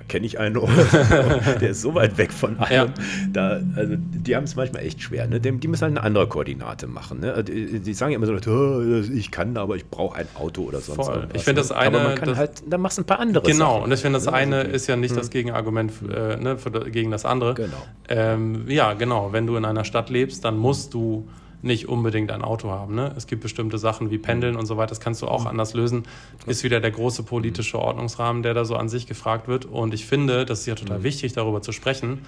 kenne ich einen Ort, der ist so weit weg von allem. Ja. Da, also die haben es manchmal echt schwer. Ne? Die, die, müssen halt eine andere Koordinate machen. Ne? Die, die, sagen ja immer so, oh, ich kann, aber ich brauche ein Auto oder sonst Voll. irgendwas. Ich finde das eine. Aber man kann das, halt, dann machst du ein paar andere Genau, Sachen. und ich finde das ne? eine also ist ja nicht hm. das Gegenargument äh, ne, für, gegen das andere. Genau. Ähm, ja, genau. Wenn du in einer Stadt lebst, dann musst du nicht unbedingt ein Auto haben. Ne? Es gibt bestimmte Sachen wie Pendeln und so weiter, das kannst du auch mhm. anders lösen. Ist wieder der große politische Ordnungsrahmen, der da so an sich gefragt wird. Und ich finde, das ist ja total mhm. wichtig, darüber zu sprechen,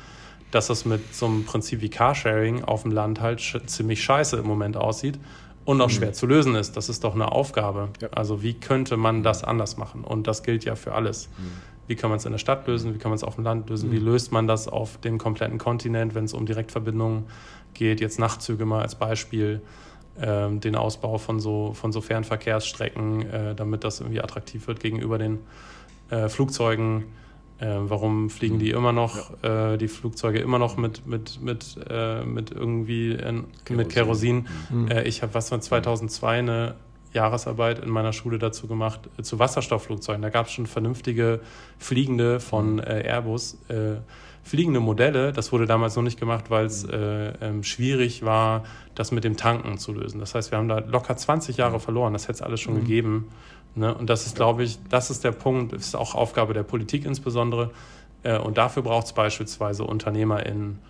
dass das mit so einem Prinzip wie Carsharing auf dem Land halt ziemlich scheiße im Moment aussieht und auch mhm. schwer zu lösen ist. Das ist doch eine Aufgabe. Ja. Also wie könnte man das anders machen? Und das gilt ja für alles. Mhm. Wie kann man es in der Stadt lösen? Wie kann man es auf dem Land lösen? Wie mhm. löst man das auf dem kompletten Kontinent, wenn es um Direktverbindungen geht? Jetzt Nachtzüge mal als Beispiel. Ähm, den Ausbau von so, von so Fernverkehrsstrecken, äh, damit das irgendwie attraktiv wird gegenüber den äh, Flugzeugen. Äh, warum fliegen die immer noch, ja. äh, die Flugzeuge immer noch mit, mit, mit, äh, mit irgendwie Kerosin. mit Kerosin? Mhm. Äh, ich habe was von 2002 eine Jahresarbeit in meiner Schule dazu gemacht, äh, zu Wasserstoffflugzeugen. Da gab es schon vernünftige fliegende von mhm. äh, Airbus, fliegende Modelle. Das wurde damals noch nicht gemacht, weil es mhm. äh, ähm, schwierig war, das mit dem Tanken zu lösen. Das heißt, wir haben da locker 20 Jahre mhm. verloren. Das hätte es alles schon mhm. gegeben. Ne? Und das ist, glaube ich, das ist der Punkt, das ist auch Aufgabe der Politik insbesondere. Äh, und dafür braucht es beispielsweise UnternehmerInnen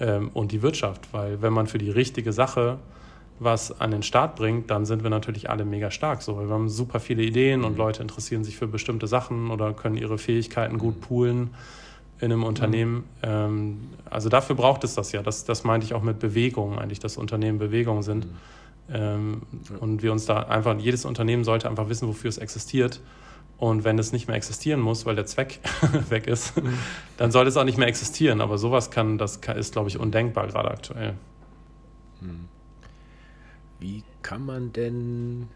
ähm, und die Wirtschaft. Weil wenn man für die richtige Sache was an den Start bringt, dann sind wir natürlich alle mega stark. So, wir haben super viele Ideen und mhm. Leute interessieren sich für bestimmte Sachen oder können ihre Fähigkeiten gut poolen in einem Unternehmen. Mhm. also dafür braucht es das ja. Das, das meinte ich auch mit Bewegung, eigentlich, dass Unternehmen Bewegung sind. Mhm. Ähm, ja. Und wir uns da einfach, jedes Unternehmen sollte einfach wissen, wofür es existiert. Und wenn es nicht mehr existieren muss, weil der Zweck weg ist, mhm. dann sollte es auch nicht mehr existieren. Aber sowas kann, das ist, glaube ich, undenkbar gerade aktuell. Mhm. Wie kann man denn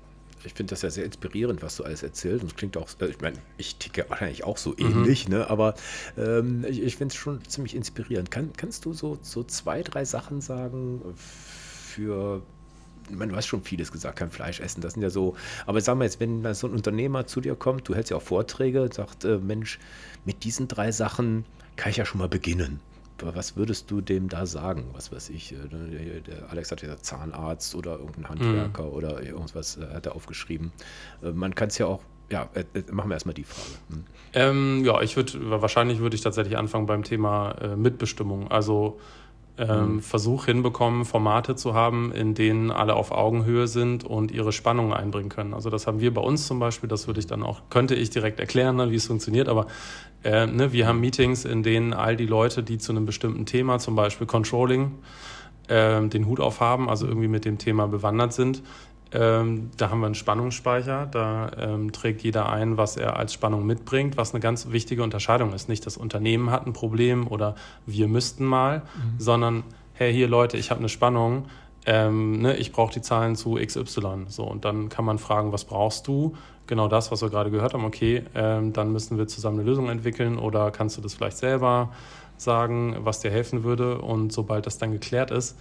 ich finde das ja sehr inspirierend, was du alles erzählst. Und es klingt auch, äh, ich meine, ich ticke wahrscheinlich auch so mhm. ähnlich, mhm. ne? aber ähm, ich, ich finde es schon ziemlich inspirierend. Kann, kannst du so, so zwei, drei Sachen sagen für, ich meine, du hast schon vieles gesagt, kein Fleisch essen, das sind ja so, aber sagen wir jetzt, wenn so ein Unternehmer zu dir kommt, du hältst ja auch Vorträge, sagt, äh, Mensch, mit diesen drei Sachen kann ich ja schon mal beginnen was würdest du dem da sagen? Was weiß ich, äh, der Alex hat ja Zahnarzt oder irgendein Handwerker mhm. oder irgendwas äh, hat er aufgeschrieben. Äh, man kann es ja auch, ja, machen wir erstmal die Frage. Hm. Ähm, ja, ich würde, wahrscheinlich würde ich tatsächlich anfangen beim Thema Mitbestimmung. Also ähm, mhm. Versuch hinbekommen, Formate zu haben, in denen alle auf Augenhöhe sind und ihre Spannungen einbringen können. Also das haben wir bei uns zum Beispiel, das würde ich dann auch, könnte ich direkt erklären, ne, wie es funktioniert, aber äh, ne, wir haben Meetings, in denen all die Leute, die zu einem bestimmten Thema, zum Beispiel Controlling, äh, den Hut aufhaben, also irgendwie mit dem Thema bewandert sind, ähm, da haben wir einen Spannungsspeicher. Da ähm, trägt jeder ein, was er als Spannung mitbringt, was eine ganz wichtige Unterscheidung ist. Nicht das Unternehmen hat ein Problem oder wir müssten mal, mhm. sondern hey, hier Leute, ich habe eine Spannung. Ähm, ne, ich brauche die Zahlen zu XY. So, und dann kann man fragen, was brauchst du? Genau das, was wir gerade gehört haben. Okay, ähm, dann müssen wir zusammen eine Lösung entwickeln oder kannst du das vielleicht selber sagen, was dir helfen würde? Und sobald das dann geklärt ist,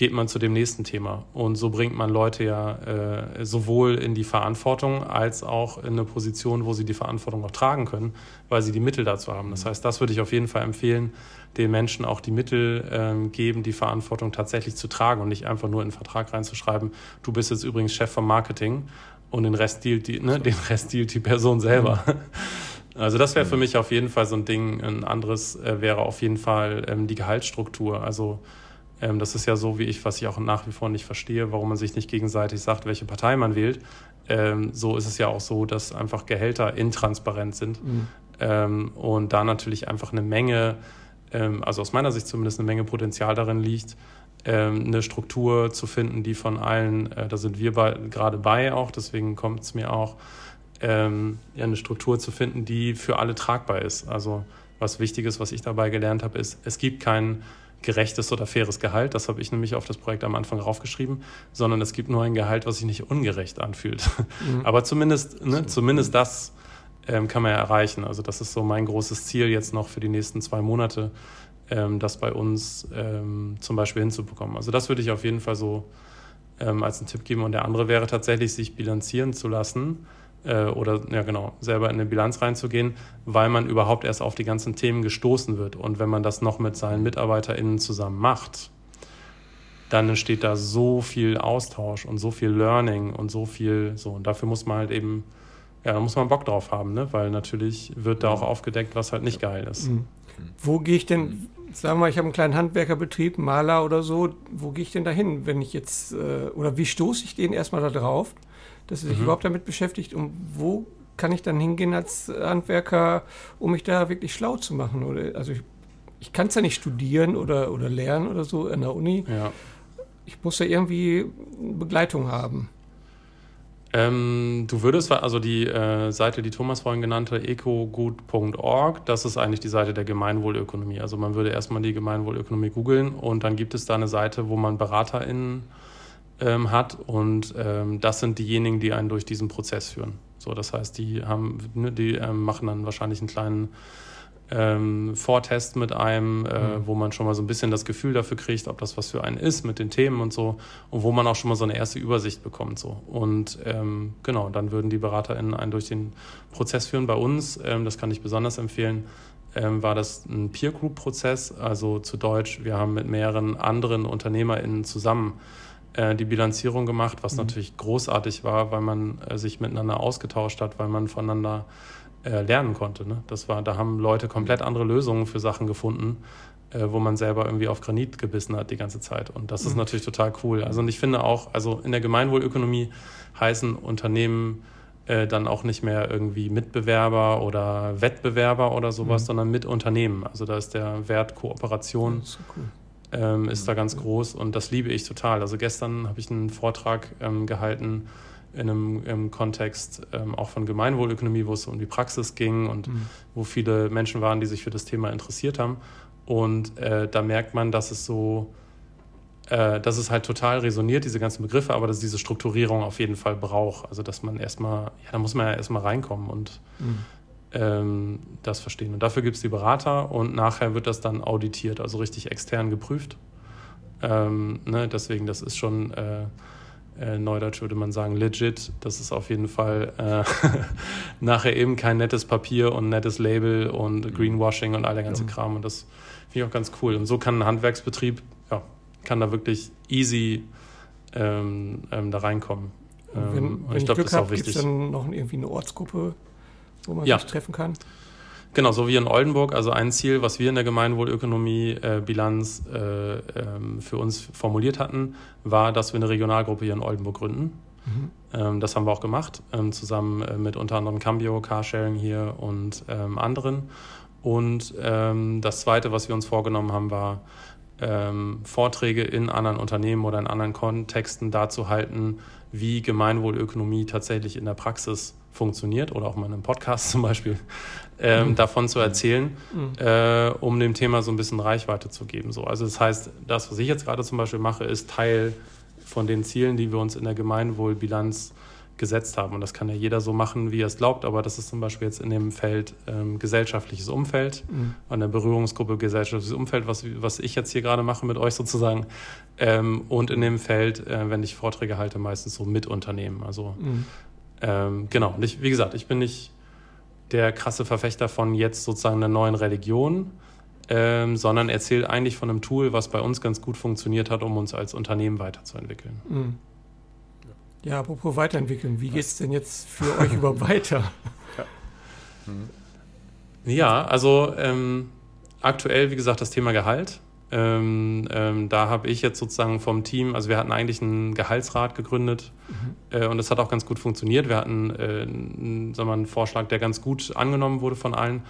geht man zu dem nächsten Thema. Und so bringt man Leute ja äh, sowohl in die Verantwortung als auch in eine Position, wo sie die Verantwortung auch tragen können, weil sie die Mittel dazu haben. Das heißt, das würde ich auf jeden Fall empfehlen, den Menschen auch die Mittel ähm, geben, die Verantwortung tatsächlich zu tragen und nicht einfach nur in einen Vertrag reinzuschreiben, du bist jetzt übrigens Chef vom Marketing und den Rest dealt die, ne, den Rest dealt die Person selber. Mhm. Also das wäre für mich auf jeden Fall so ein Ding. Ein anderes äh, wäre auf jeden Fall ähm, die Gehaltsstruktur. Also ähm, das ist ja so, wie ich, was ich auch nach wie vor nicht verstehe, warum man sich nicht gegenseitig sagt, welche Partei man wählt. Ähm, so ist es ja auch so, dass einfach Gehälter intransparent sind. Mhm. Ähm, und da natürlich einfach eine Menge, ähm, also aus meiner Sicht zumindest eine Menge Potenzial darin liegt, ähm, eine Struktur zu finden, die von allen, äh, da sind wir bei, gerade bei auch, deswegen kommt es mir auch, ähm, ja, eine Struktur zu finden, die für alle tragbar ist. Also was wichtig ist, was ich dabei gelernt habe, ist, es gibt kein gerechtes oder faires Gehalt, das habe ich nämlich auf das Projekt am Anfang raufgeschrieben, sondern es gibt nur ein Gehalt, was sich nicht ungerecht anfühlt. Mhm. Aber zumindest, ne, zumindest das ähm, kann man ja erreichen. Also das ist so mein großes Ziel jetzt noch für die nächsten zwei Monate, ähm, das bei uns ähm, zum Beispiel hinzubekommen. Also das würde ich auf jeden Fall so ähm, als einen Tipp geben. Und der andere wäre tatsächlich, sich bilanzieren zu lassen äh, oder ja genau, selber in eine Bilanz reinzugehen, weil man überhaupt erst auf die ganzen Themen gestoßen wird. Und wenn man das noch mit seinen MitarbeiterInnen zusammen macht, dann entsteht da so viel Austausch und so viel Learning und so viel so. Und dafür muss man halt eben, ja, da muss man Bock drauf haben, ne? weil natürlich wird da auch aufgedeckt, was halt nicht geil ist. Mhm. Wo gehe ich denn, sagen wir mal, ich habe einen kleinen Handwerkerbetrieb, Maler oder so, wo gehe ich denn da hin, wenn ich jetzt, äh, oder wie stoße ich den erstmal da drauf? Dass er sich mhm. überhaupt damit beschäftigt und wo kann ich dann hingehen als Handwerker, um mich da wirklich schlau zu machen? Oder, also ich, ich kann es ja nicht studieren oder, oder lernen oder so an der Uni. Ja. Ich muss ja irgendwie Begleitung haben. Ähm, du würdest, also die äh, Seite, die Thomas vorhin genannte, ecogut.org, das ist eigentlich die Seite der Gemeinwohlökonomie. Also man würde erstmal die Gemeinwohlökonomie googeln und dann gibt es da eine Seite, wo man BeraterInnen ähm, hat. Und ähm, das sind diejenigen, die einen durch diesen Prozess führen. So, das heißt, die haben, ne, die ähm, machen dann wahrscheinlich einen kleinen ähm, Vortest mit einem, äh, mhm. wo man schon mal so ein bisschen das Gefühl dafür kriegt, ob das was für einen ist mit den Themen und so und wo man auch schon mal so eine erste Übersicht bekommt so und ähm, genau, dann würden die BeraterInnen einen durch den Prozess führen. Bei uns, ähm, das kann ich besonders empfehlen, ähm, war das ein Peer Group Prozess, also zu Deutsch, wir haben mit mehreren anderen UnternehmerInnen zusammen äh, die Bilanzierung gemacht, was mhm. natürlich großartig war, weil man äh, sich miteinander ausgetauscht hat, weil man voneinander äh, lernen konnte. Ne? Das war, da haben Leute komplett andere Lösungen für Sachen gefunden, äh, wo man selber irgendwie auf Granit gebissen hat die ganze Zeit. Und das ist mhm. natürlich total cool. Also und ich finde auch, also in der Gemeinwohlökonomie heißen Unternehmen äh, dann auch nicht mehr irgendwie Mitbewerber oder Wettbewerber oder sowas, mhm. sondern Mitunternehmen. Also da ist der Wert Kooperation so cool ähm, ist da ganz groß und das liebe ich total. Also gestern habe ich einen Vortrag ähm, gehalten in einem im Kontext ähm, auch von Gemeinwohlökonomie, wo es um die Praxis ging und mhm. wo viele Menschen waren, die sich für das Thema interessiert haben. Und äh, da merkt man, dass es so, äh, dass es halt total resoniert, diese ganzen Begriffe, aber dass es diese Strukturierung auf jeden Fall braucht. Also dass man erstmal, ja, da muss man ja erstmal reinkommen und mhm ähm, das verstehen. Und dafür gibt es die Berater und nachher wird das dann auditiert, also richtig extern geprüft. Ähm, ne, deswegen, das ist schon äh, äh, neudeutsch würde man sagen legit. Das ist auf jeden Fall äh, nachher eben kein nettes Papier und nettes Label und Greenwashing und all der ganze ja. Kram. Und das finde ich auch ganz cool. Und so kann ein Handwerksbetrieb, ja, kann da wirklich easy ähm, ähm, da reinkommen. Und wenn, ähm, wenn ich glaube, das ist auch wichtig. Gibt es dann noch irgendwie eine Ortsgruppe, wo man ja. sich treffen kann? Genau, so wie in Oldenburg. Also ein Ziel, was wir in der Gemeinwohlökonomie-Bilanz äh, äh, ähm, für uns formuliert hatten, war, dass wir eine Regionalgruppe hier in Oldenburg gründen. Mhm. Ähm, das haben wir auch gemacht, ähm, zusammen äh, mit unter anderem Cambio, Carsharing hier und ähm, anderen. Und ähm, das Zweite, was wir uns vorgenommen haben, war, ähm, Vorträge in anderen Unternehmen oder in anderen Kontexten dazu halten, wie Gemeinwohlökonomie tatsächlich in der Praxis funktioniert oder auch mal in einem Podcast zum Beispiel, ähm, mhm. davon zu erzählen, mhm. äh, um dem Thema so ein bisschen Reichweite zu geben. So. Also das heißt, das, was ich jetzt gerade zum Beispiel mache, ist Teil von den Zielen, die wir uns in der Gemeinwohlbilanz gesetzt haben. Und das kann ja jeder so machen, wie er es glaubt, aber das ist zum Beispiel jetzt in dem Feld ähm, gesellschaftliches Umfeld, mhm. an der Berührungsgruppe gesellschaftliches Umfeld, was, was ich jetzt hier gerade mache mit euch sozusagen. Ähm, und in dem Feld, äh, wenn ich Vorträge halte, meistens so mit Unternehmen. Also mhm. Ähm, genau, und ich, wie gesagt, ich bin nicht der krasse Verfechter von jetzt sozusagen einer neuen Religion, ähm, sondern erzählt eigentlich von einem Tool, was bei uns ganz gut funktioniert hat, um uns als Unternehmen weiterzuentwickeln. Mhm. Ja, apropos weiterentwickeln, wie geht es denn jetzt für euch überhaupt weiter? Ja, mhm. ja also ähm, aktuell, wie gesagt, das Thema Gehalt. Ähm, ähm, da habe ich jetzt sozusagen vom Team, also wir hatten eigentlich einen Gehaltsrat gegründet mhm. äh, und das hat auch ganz gut funktioniert. Wir hatten äh, einen, sagen wir, einen Vorschlag, der ganz gut angenommen wurde von allen.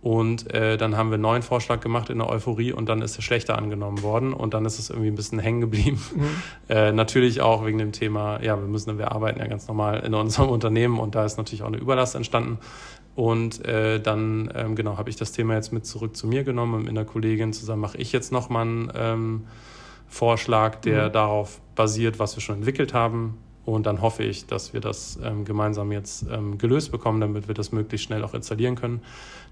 Und äh, dann haben wir einen neuen Vorschlag gemacht in der Euphorie und dann ist er schlechter angenommen worden und dann ist es irgendwie ein bisschen hängen geblieben. Mhm. Äh, natürlich auch wegen dem Thema, ja, wir müssen, wir arbeiten ja ganz normal in unserem Unternehmen und da ist natürlich auch eine Überlast entstanden. Und äh, dann, ähm, genau, habe ich das Thema jetzt mit zurück zu mir genommen. Mit einer Kollegin zusammen mache ich jetzt nochmal einen ähm, Vorschlag, der mhm. darauf basiert, was wir schon entwickelt haben. Und dann hoffe ich, dass wir das ähm, gemeinsam jetzt ähm, gelöst bekommen, damit wir das möglichst schnell auch installieren können.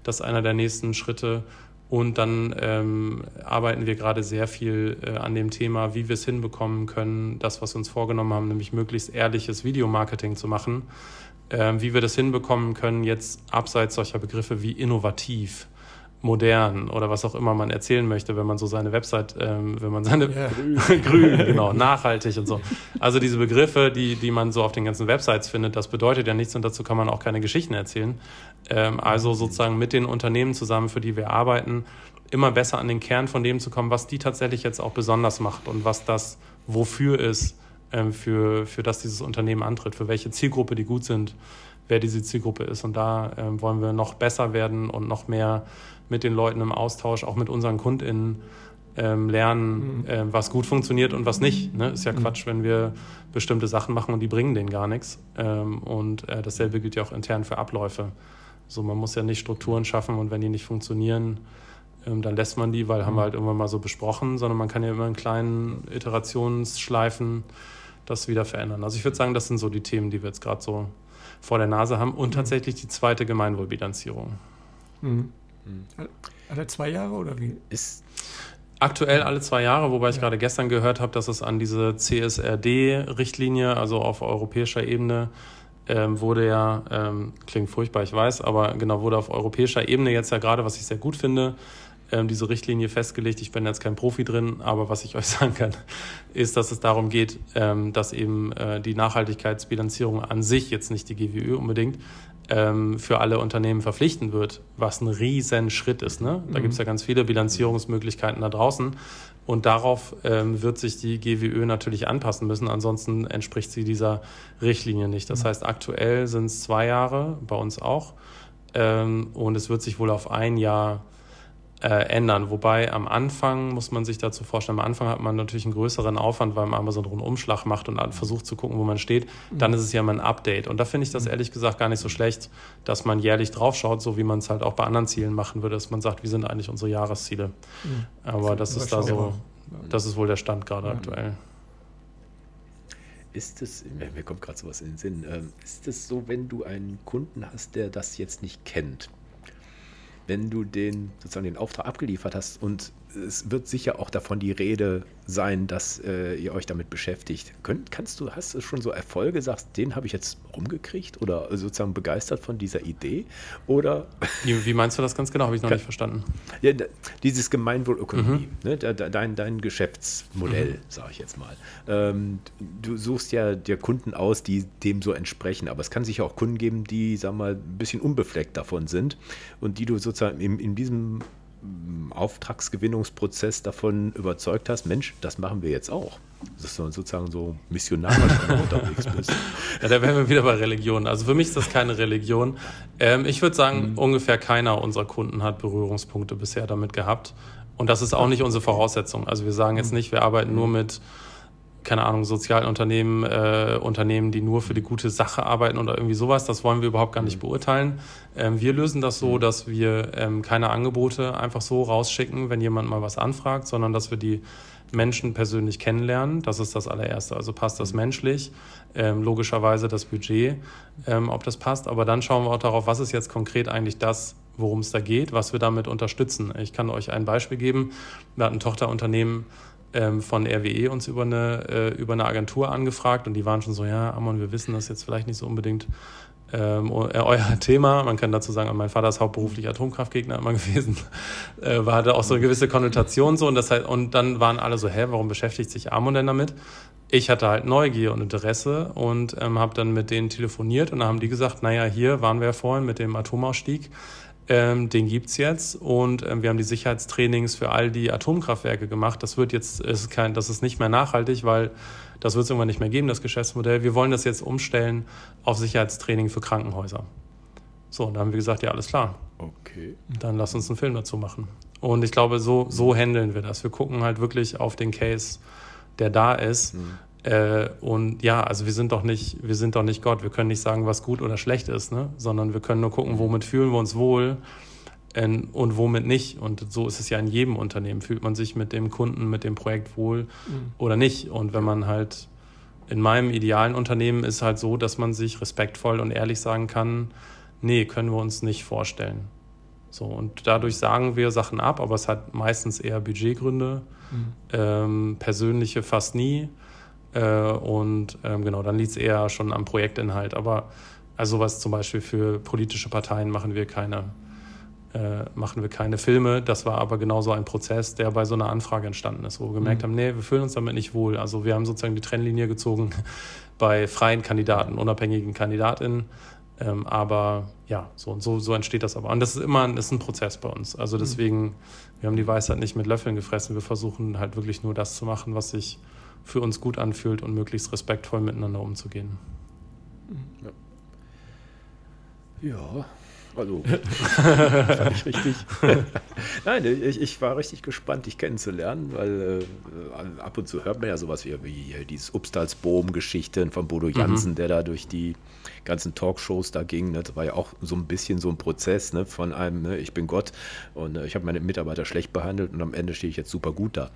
Das ist einer der nächsten Schritte. Und dann ähm, arbeiten wir gerade sehr viel äh, an dem Thema, wie wir es hinbekommen können, das, was wir uns vorgenommen haben, nämlich möglichst ehrliches Videomarketing zu machen wie wir das hinbekommen können, jetzt abseits solcher Begriffe wie innovativ, modern oder was auch immer man erzählen möchte, wenn man so seine Website, ähm, wenn man seine yeah. grün, genau, nachhaltig und so. Also diese Begriffe, die, die man so auf den ganzen Websites findet, das bedeutet ja nichts und dazu kann man auch keine Geschichten erzählen. Ähm, also sozusagen mit den Unternehmen zusammen, für die wir arbeiten, immer besser an den Kern von dem zu kommen, was die tatsächlich jetzt auch besonders macht und was das wofür ist ähm, für, für das dieses Unternehmen antritt, für welche Zielgruppe die gut sind, wer diese Zielgruppe ist. Und da ähm, wollen wir noch besser werden und noch mehr mit den Leuten im Austausch, auch mit unseren KundInnen ähm, lernen, mhm. was gut funktioniert und was nicht. Ne? Ist ja mhm. Quatsch, wenn wir bestimmte Sachen machen und die bringen denen gar nichts. Ähm, und äh, dasselbe gilt ja auch intern für Abläufe. So, man muss ja nicht Strukturen schaffen und wenn die nicht funktionieren, ähm, dann lässt man die, weil haben wir mhm. halt irgendwann mal so besprochen, sondern man kann ja immer in kleinen Iterationsschleifen das wieder verändern. Also ich würde sagen, das sind so die Themen, die wir jetzt gerade so vor der Nase haben und mhm. tatsächlich die zweite Gemeinwohlbilanzierung. Mhm. mhm. Alle zwei Jahre oder wie? Ist Aktuell alle zwei Jahre, wobei ich ja. gerade gestern gehört habe, dass es an diese CSRD-Richtlinie, also auf europäischer Ebene, ähm, wurde ja, ähm, klingt furchtbar, ich weiß, aber genau, wurde auf europäischer Ebene jetzt ja gerade, was ich sehr gut finde, ähm, diese Richtlinie festgelegt. Ich bin jetzt kein Profi drin, aber was ich euch sagen kann, ist, dass es darum geht, ähm, dass eben äh, die Nachhaltigkeitsbilanzierung an sich, jetzt nicht die GWÖ unbedingt, ähm, für alle Unternehmen verpflichten wird, was ein riesen Schritt ist. Ne? Da mhm. gibt es ja ganz viele Bilanzierungsmöglichkeiten da draußen. Und darauf ähm, wird sich die GWÖ natürlich anpassen müssen. Ansonsten entspricht sie dieser Richtlinie nicht. Das mhm. heißt, aktuell sind es zwei Jahre, bei uns auch. Ähm, und es wird sich wohl auf ein Jahr äh, ändern. Wobei am Anfang muss man sich dazu vorstellen, am Anfang hat man natürlich einen größeren Aufwand, weil man Amazon einen Umschlag macht und versucht zu gucken, wo man steht. Dann ist es ja mal ein Update. Und da finde ich das ehrlich gesagt gar nicht so schlecht, dass man jährlich draufschaut, so wie man es halt auch bei anderen Zielen machen würde, dass man sagt, wie sind eigentlich unsere Jahresziele. Mhm. Aber das, das ist da so, das ist wohl der Stand gerade mhm. aktuell. Ist es, mir kommt gerade sowas in den Sinn, ähm, ist es so, wenn du einen Kunden hast, der das jetzt nicht kennt, wenn du den sozusagen den Auftrag abgeliefert hast und es wird sicher auch davon die Rede sein, dass äh, ihr euch damit beschäftigt. Könnt, kannst du, hast du schon so Erfolge, sagst, den habe ich jetzt rumgekriegt oder sozusagen begeistert von dieser Idee? Oder wie, wie meinst du das ganz genau? Habe ich noch kann, nicht verstanden. Ja, dieses Gemeinwohlökonomie, mhm. ne, dein, dein Geschäftsmodell, mhm. sage ich jetzt mal. Ähm, du suchst ja dir Kunden aus, die dem so entsprechen, aber es kann sicher auch Kunden geben, die, sag mal, ein bisschen unbefleckt davon sind und die du sozusagen in, in diesem Auftragsgewinnungsprozess davon überzeugt hast, Mensch, das machen wir jetzt auch. Dass du sozusagen so missionarisch unterwegs bist. Ja, da wären wir wieder bei Religion. Also für mich ist das keine Religion. Ähm, ich würde sagen, mhm. ungefähr keiner unserer Kunden hat Berührungspunkte bisher damit gehabt. Und das ist auch nicht unsere Voraussetzung. Also wir sagen jetzt mhm. nicht, wir arbeiten nur mit keine Ahnung, Sozialunternehmen, äh, Unternehmen, die nur für die gute Sache arbeiten oder irgendwie sowas. Das wollen wir überhaupt gar nicht mhm. beurteilen. Ähm, wir lösen das so, mhm. dass wir ähm, keine Angebote einfach so rausschicken, wenn jemand mal was anfragt, sondern dass wir die Menschen persönlich kennenlernen. Das ist das allererste. Also passt das menschlich, ähm, logischerweise das Budget, ähm, ob das passt. Aber dann schauen wir auch darauf, was ist jetzt konkret eigentlich das, worum es da geht, was wir damit unterstützen. Ich kann euch ein Beispiel geben. Wir hatten ein Tochterunternehmen ähm, von RWE uns über eine, äh, über eine Agentur angefragt und die waren schon so, ja, Amon, wir wissen das jetzt vielleicht nicht so unbedingt ähm, äh, euer Thema. Man kann dazu sagen, mein Vater ist hauptberuflich Atomkraftgegner immer gewesen. Äh, war hatte auch so eine gewisse Konnotation so und das halt, und dann waren alle so, hä, warum beschäftigt sich Amon denn damit? Ich hatte halt Neugier und Interesse und ähm, habe dann mit denen telefoniert und dann haben die gesagt, naja, hier waren wir ja vorhin mit dem Atomausstieg. Ähm, den gibt's jetzt und ähm, wir haben die Sicherheitstrainings für all die Atomkraftwerke gemacht. Das wird jetzt, ist kein, das ist nicht mehr nachhaltig, weil das wird es irgendwann nicht mehr geben, das Geschäftsmodell. Wir wollen das jetzt umstellen auf Sicherheitstraining für Krankenhäuser. So, und dann haben wir gesagt, ja, alles klar. Okay. Dann lass uns einen Film dazu machen. Und ich glaube, so, so handeln wir das. Wir gucken halt wirklich auf den Case, der da ist. Mhm. Äh, und ja, also wir sind doch nicht, wir sind doch nicht Gott. Wir können nicht sagen, was gut oder schlecht ist, ne? sondern wir können nur gucken, womit fühlen wir uns wohl ähm, und womit nicht. Und so ist es ja in jedem Unternehmen. Fühlt man sich mit dem Kunden, mit dem Projekt wohl mhm. oder nicht? Und wenn man halt in meinem idealen Unternehmen ist halt so, dass man sich respektvoll und ehrlich sagen kann, nee, können wir uns nicht vorstellen. So, und dadurch sagen wir Sachen ab, aber es hat meistens eher Budgetgründe, mhm. ähm, persönliche fast nie. Äh, und ähm, genau, dann liegt es eher schon am Projektinhalt. Aber also was zum Beispiel für politische Parteien machen wir keine äh, machen wir keine Filme. Das war aber genauso ein Prozess, der bei so einer Anfrage entstanden ist, wo wir gemerkt mhm. haben, nee, wir fühlen uns damit nicht wohl. Also wir haben sozusagen die Trennlinie gezogen bei freien Kandidaten, unabhängigen Kandidatinnen. Ähm, aber ja, so, so, so entsteht das aber. Und das ist immer ein, ist ein Prozess bei uns. Also mhm. deswegen, wir haben die Weisheit nicht mit Löffeln gefressen. Wir versuchen halt wirklich nur das zu machen, was sich für uns gut anfühlt und möglichst respektvoll miteinander umzugehen. Ja. ja. Also, fand ich richtig. Nein, ich, ich, war richtig gespannt, dich kennenzulernen, weil äh, ab und zu hört man ja sowas wie, wie dieses Upstalsboom-Geschichten von Bodo mhm. Jansen, mhm. der da durch die ganzen Talkshows da ging. Ne? Das war ja auch so ein bisschen so ein Prozess ne? von einem, ne? ich bin Gott und äh, ich habe meine Mitarbeiter schlecht behandelt und am Ende stehe ich jetzt super gut da.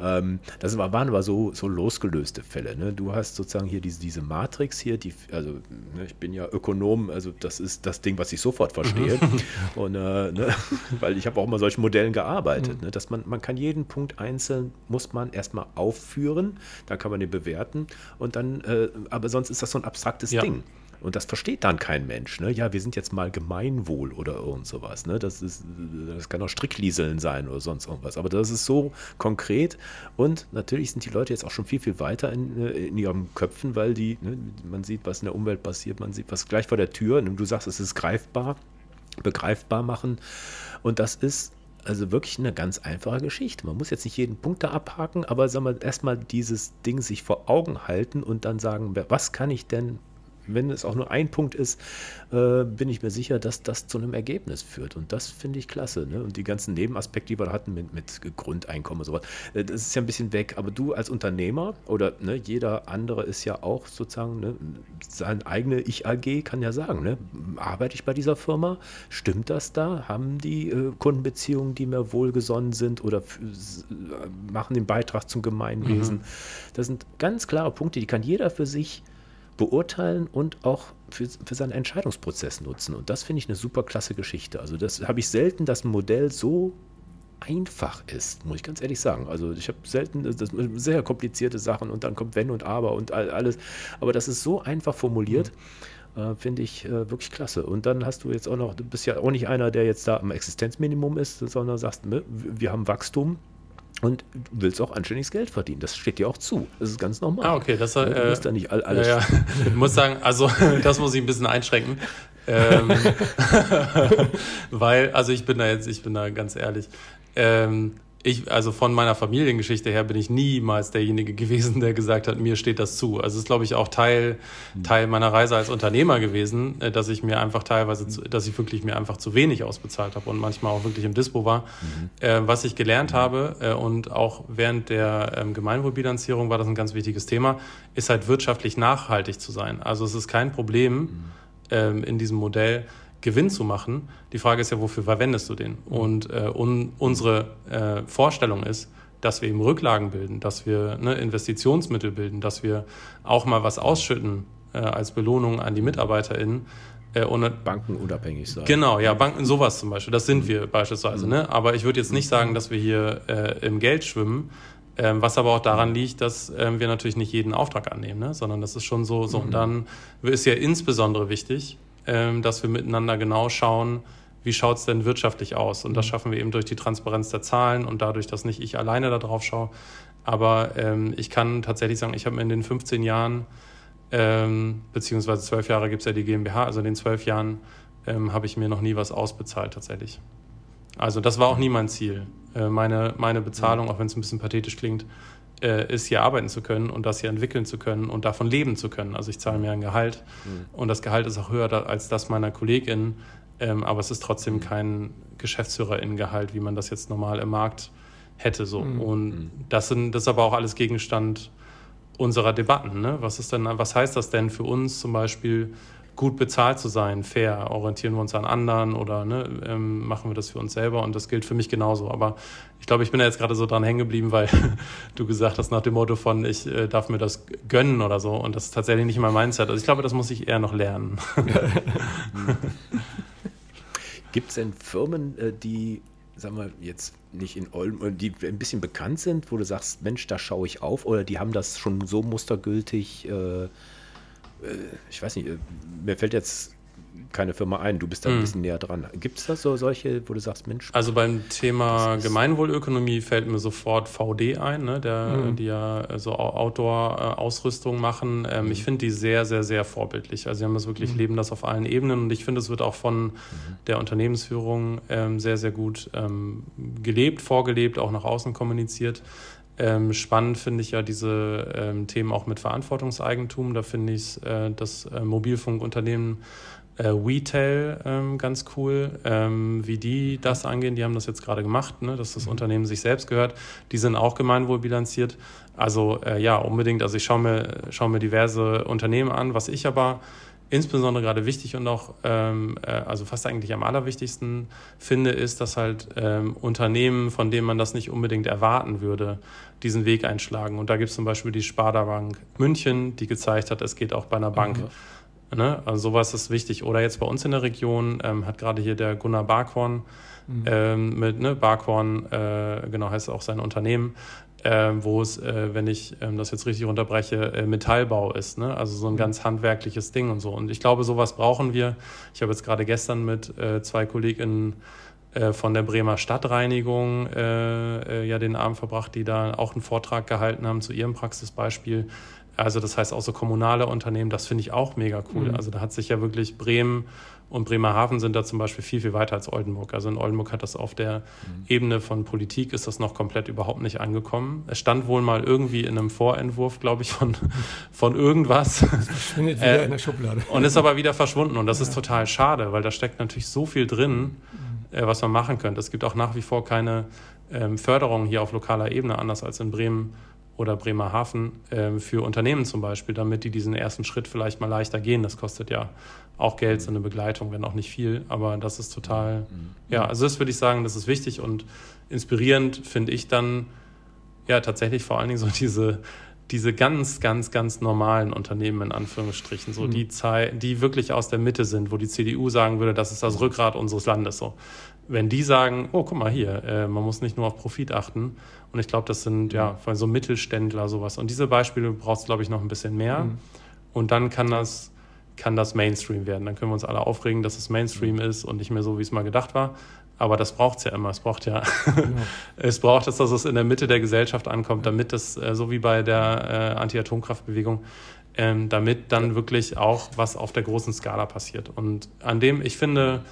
Ähm, das war, waren aber so, so losgelöste Fälle. Ne? Du hast sozusagen hier diese, diese Matrix hier, die, also ne, ich bin ja Ökonom, also das ist das Ding, was ich sofort verstehe. Mhm. und, äh, ne? weil ich habe auch mal solchen Modellen gearbeitet, mhm. dass man, man kann jeden Punkt einzeln, muss man erstmal aufführen, dann kann man den bewerten und dann, äh, aber sonst ist das so ein abstraktes ja. Ding. Und das versteht dann kein Mensch. Ne? Ja, wir sind jetzt mal Gemeinwohl oder irgend sowas. Ne? Das, ist, das kann auch Stricklieseln sein oder sonst irgendwas. Aber das ist so konkret. Und natürlich sind die Leute jetzt auch schon viel, viel weiter in, äh, in ihren Köpfen, weil die, ne, man sieht, was in der Umwelt passiert, man sieht, was gleich vor der Tür. Und du sagst, es ist greifbar, begreifbar machen. Und das ist also wirklich eine ganz einfache Geschichte. Man muss jetzt nicht jeden Punkt da abhaken, aber sagen wir erstmal dieses Ding sich vor Augen halten und dann sagen, was kann ich denn wenn es auch nur ein Punkt ist, äh, bin ich mir sicher, dass das zu einem Ergebnis führt. Und das finde ich klasse. Ne? Und die ganzen Nebenaspekte, die wir hatten mit, mit Grundeinkommen und sowas, äh, das ist ja ein bisschen weg. Aber du als Unternehmer oder ne, jeder andere ist ja auch sozusagen ne, seine eigene Ich-AG kann ja sagen, ne, arbeite ich bei dieser Firma? Stimmt das da? Haben die äh, Kundenbeziehungen, die mir wohlgesonnen sind oder machen den Beitrag zum Gemeinwesen? Mhm. Das sind ganz klare Punkte, die kann jeder für sich beurteilen und auch für, für seinen Entscheidungsprozess nutzen. Und das finde ich eine super klasse Geschichte. Also das habe ich selten, dass ein Modell so einfach ist, muss ich ganz ehrlich sagen. Also ich habe selten das, sehr komplizierte Sachen und dann kommt Wenn und Aber und alles. Aber das ist so einfach formuliert. Mhm. Äh, finde ich äh, wirklich klasse. Und dann hast du jetzt auch noch, du bist ja auch nicht einer, der jetzt da am Existenzminimum ist, sondern sagst, ne, wir haben Wachstum, und du willst auch anständiges Geld verdienen. Das steht dir auch zu. Das ist ganz normal. Ah, okay. Das, du äh, musst da nicht all, alles. Ja, ja. Ich muss sagen, also das muss ich ein bisschen einschränken. ähm, weil, also ich bin da jetzt, ich bin da ganz ehrlich. Ähm, ich, also von meiner Familiengeschichte her bin ich niemals derjenige gewesen, der gesagt hat, mir steht das zu. Also es ist, glaube ich, auch Teil, Teil meiner Reise als Unternehmer gewesen, äh, dass ich mir einfach teilweise, zu, dass ich wirklich mir einfach zu wenig ausbezahlt habe und manchmal auch wirklich im Dispo war. Mhm. Äh, was ich gelernt habe äh, und auch während der ähm, Gemeinwohlbilanzierung war das ein ganz wichtiges Thema, ist halt wirtschaftlich nachhaltig zu sein. Also es ist kein Problem mhm. ähm, in diesem Modell, Gewinn zu machen. Die Frage ist ja, wofür verwendest du den? Und äh, un, unsere äh, Vorstellung ist, dass wir eben Rücklagen bilden, dass wir ne, Investitionsmittel bilden, dass wir auch mal was ausschütten äh, als Belohnung an die MitarbeiterInnen. Äh, und Banken unabhängig sein. Genau, ja, Banken, sowas zum Beispiel. Das sind wir beispielsweise. Mhm. Ne? Aber ich würde jetzt nicht sagen, dass wir hier äh, im Geld schwimmen. Ähm, was aber auch daran liegt, dass ähm, wir natürlich nicht jeden Auftrag annehmen, ne? sondern das ist schon so. so. Mhm. Und dann ist ja insbesondere wichtig, dass wir miteinander genau schauen, wie schaut es denn wirtschaftlich aus? Und das mhm. schaffen wir eben durch die Transparenz der Zahlen und dadurch, dass nicht ich alleine da drauf schaue. Aber ähm, ich kann tatsächlich sagen, ich habe mir in den 15 Jahren, ähm, beziehungsweise zwölf Jahre gibt es ja die GmbH, also in den zwölf Jahren ähm, habe ich mir noch nie was ausbezahlt tatsächlich. Also das war auch nie mein Ziel. Äh, meine, meine Bezahlung, auch wenn es ein bisschen pathetisch klingt, äh, ist hier arbeiten zu können und das hier entwickeln zu können und davon leben zu können. Also ich zahle mir ein Gehalt mhm. und das Gehalt ist auch höher als das meiner KollegInnen, ähm, aber es ist trotzdem kein Geschäftsführerinnengehalt, wie man das jetzt normal im Markt hätte. So. Mhm. Und mhm. das, sind, das ist aber auch alles Gegenstand unserer Debatten. Ne? Was, ist denn, was heißt das denn für uns zum Beispiel, gut bezahlt zu sein, fair? Orientieren wir uns an anderen oder ne, ähm, machen wir das für uns selber? Und das gilt für mich genauso. Aber ich glaube, ich bin da jetzt gerade so dran hängen geblieben, weil du gesagt hast nach dem Motto von, ich äh, darf mir das gönnen oder so. Und das ist tatsächlich nicht mein Mindset. Also ich glaube, das muss ich eher noch lernen. Gibt es denn Firmen, äh, die, sagen wir jetzt nicht in Olm, äh, die ein bisschen bekannt sind, wo du sagst, Mensch, da schaue ich auf, oder die haben das schon so mustergültig, äh, ich weiß nicht, mir fällt jetzt keine Firma ein. Du bist da ein hm. bisschen näher dran. Gibt es da so solche, wo du sagst, Mensch? Also beim Thema Gemeinwohlökonomie fällt mir sofort VD ein, ne, der, mhm. die ja so Outdoor-Ausrüstung machen. Ähm, mhm. Ich finde die sehr, sehr, sehr vorbildlich. Also sie haben das wirklich, mhm. leben das auf allen Ebenen und ich finde, es wird auch von mhm. der Unternehmensführung ähm, sehr, sehr gut ähm, gelebt, vorgelebt, auch nach außen kommuniziert. Ähm, spannend finde ich ja diese ähm, Themen auch mit Verantwortungseigentum. Da finde ich äh, das äh, Mobilfunkunternehmen äh, WeTel ähm, ganz cool, ähm, wie die das angehen. Die haben das jetzt gerade gemacht, ne, dass das mhm. Unternehmen sich selbst gehört. Die sind auch gemeinwohlbilanziert. Also äh, ja, unbedingt. Also ich schaue mir, schaue mir diverse Unternehmen an. Was ich aber insbesondere gerade wichtig und auch, ähm, äh, also fast eigentlich am allerwichtigsten finde, ist, dass halt ähm, Unternehmen, von denen man das nicht unbedingt erwarten würde, diesen Weg einschlagen. Und da gibt es zum Beispiel die Sparda Bank München, die gezeigt hat, es geht auch bei einer Bank. Mhm Ne? Also sowas ist wichtig. Oder jetzt bei uns in der Region ähm, hat gerade hier der Gunnar Barkhorn mhm. ähm, mit ne, Barkhorn, äh, genau heißt auch sein Unternehmen, äh, wo es, äh, wenn ich ähm, das jetzt richtig runterbreche, äh, Metallbau ist. Ne? Also so ein mhm. ganz handwerkliches Ding und so. Und ich glaube, sowas brauchen wir. Ich habe jetzt gerade gestern mit äh, zwei KollegInnen äh, von der Bremer Stadtreinigung ja den Abend verbracht, die da auch einen Vortrag gehalten haben zu ihrem Praxisbeispiel also das heißt auch so kommunale Unternehmen, das finde ich auch mega cool. Mhm. Also da hat sich ja wirklich Bremen und Bremerhaven sind da zum Beispiel viel, viel weiter als Oldenburg. Also in Oldenburg hat das auf der mhm. Ebene von Politik ist das noch komplett überhaupt nicht angekommen. Es stand wohl mal irgendwie in einem Vorentwurf, glaube ich, von, von irgendwas. Das verschwindet wieder äh, in der Schublade. Und ist aber wieder verschwunden. Und das ja. ist total schade, weil da steckt natürlich so viel drin, mhm. äh, was man machen könnte. Es gibt auch nach wie vor keine ähm, Förderung hier auf lokaler Ebene, anders als in Bremen oder Bremerhaven äh, für Unternehmen zum Beispiel, damit die diesen ersten Schritt vielleicht mal leichter gehen. Das kostet ja auch Geld, so eine Begleitung, wenn auch nicht viel, aber das ist total, mhm. ja, also das würde ich sagen, das ist wichtig und inspirierend finde ich dann ja tatsächlich vor allen Dingen so diese, diese ganz, ganz, ganz normalen Unternehmen in Anführungsstrichen, so mhm. die die wirklich aus der Mitte sind, wo die CDU sagen würde, das ist das Rückgrat unseres Landes. So, wenn die sagen, oh, guck mal hier, äh, man muss nicht nur auf Profit achten. Und ich glaube, das sind ja vor allem so Mittelständler sowas. Und diese Beispiele braucht es, glaube ich, noch ein bisschen mehr. Mhm. Und dann kann das, kann das Mainstream werden. Dann können wir uns alle aufregen, dass es Mainstream mhm. ist und nicht mehr so, wie es mal gedacht war. Aber das braucht es ja immer. Es braucht ja, genau. es braucht es, dass es in der Mitte der Gesellschaft ankommt, damit das, äh, so wie bei der äh, Anti-Atomkraftbewegung, ähm, damit dann ja. wirklich auch was auf der großen Skala passiert. Und an dem, ich finde,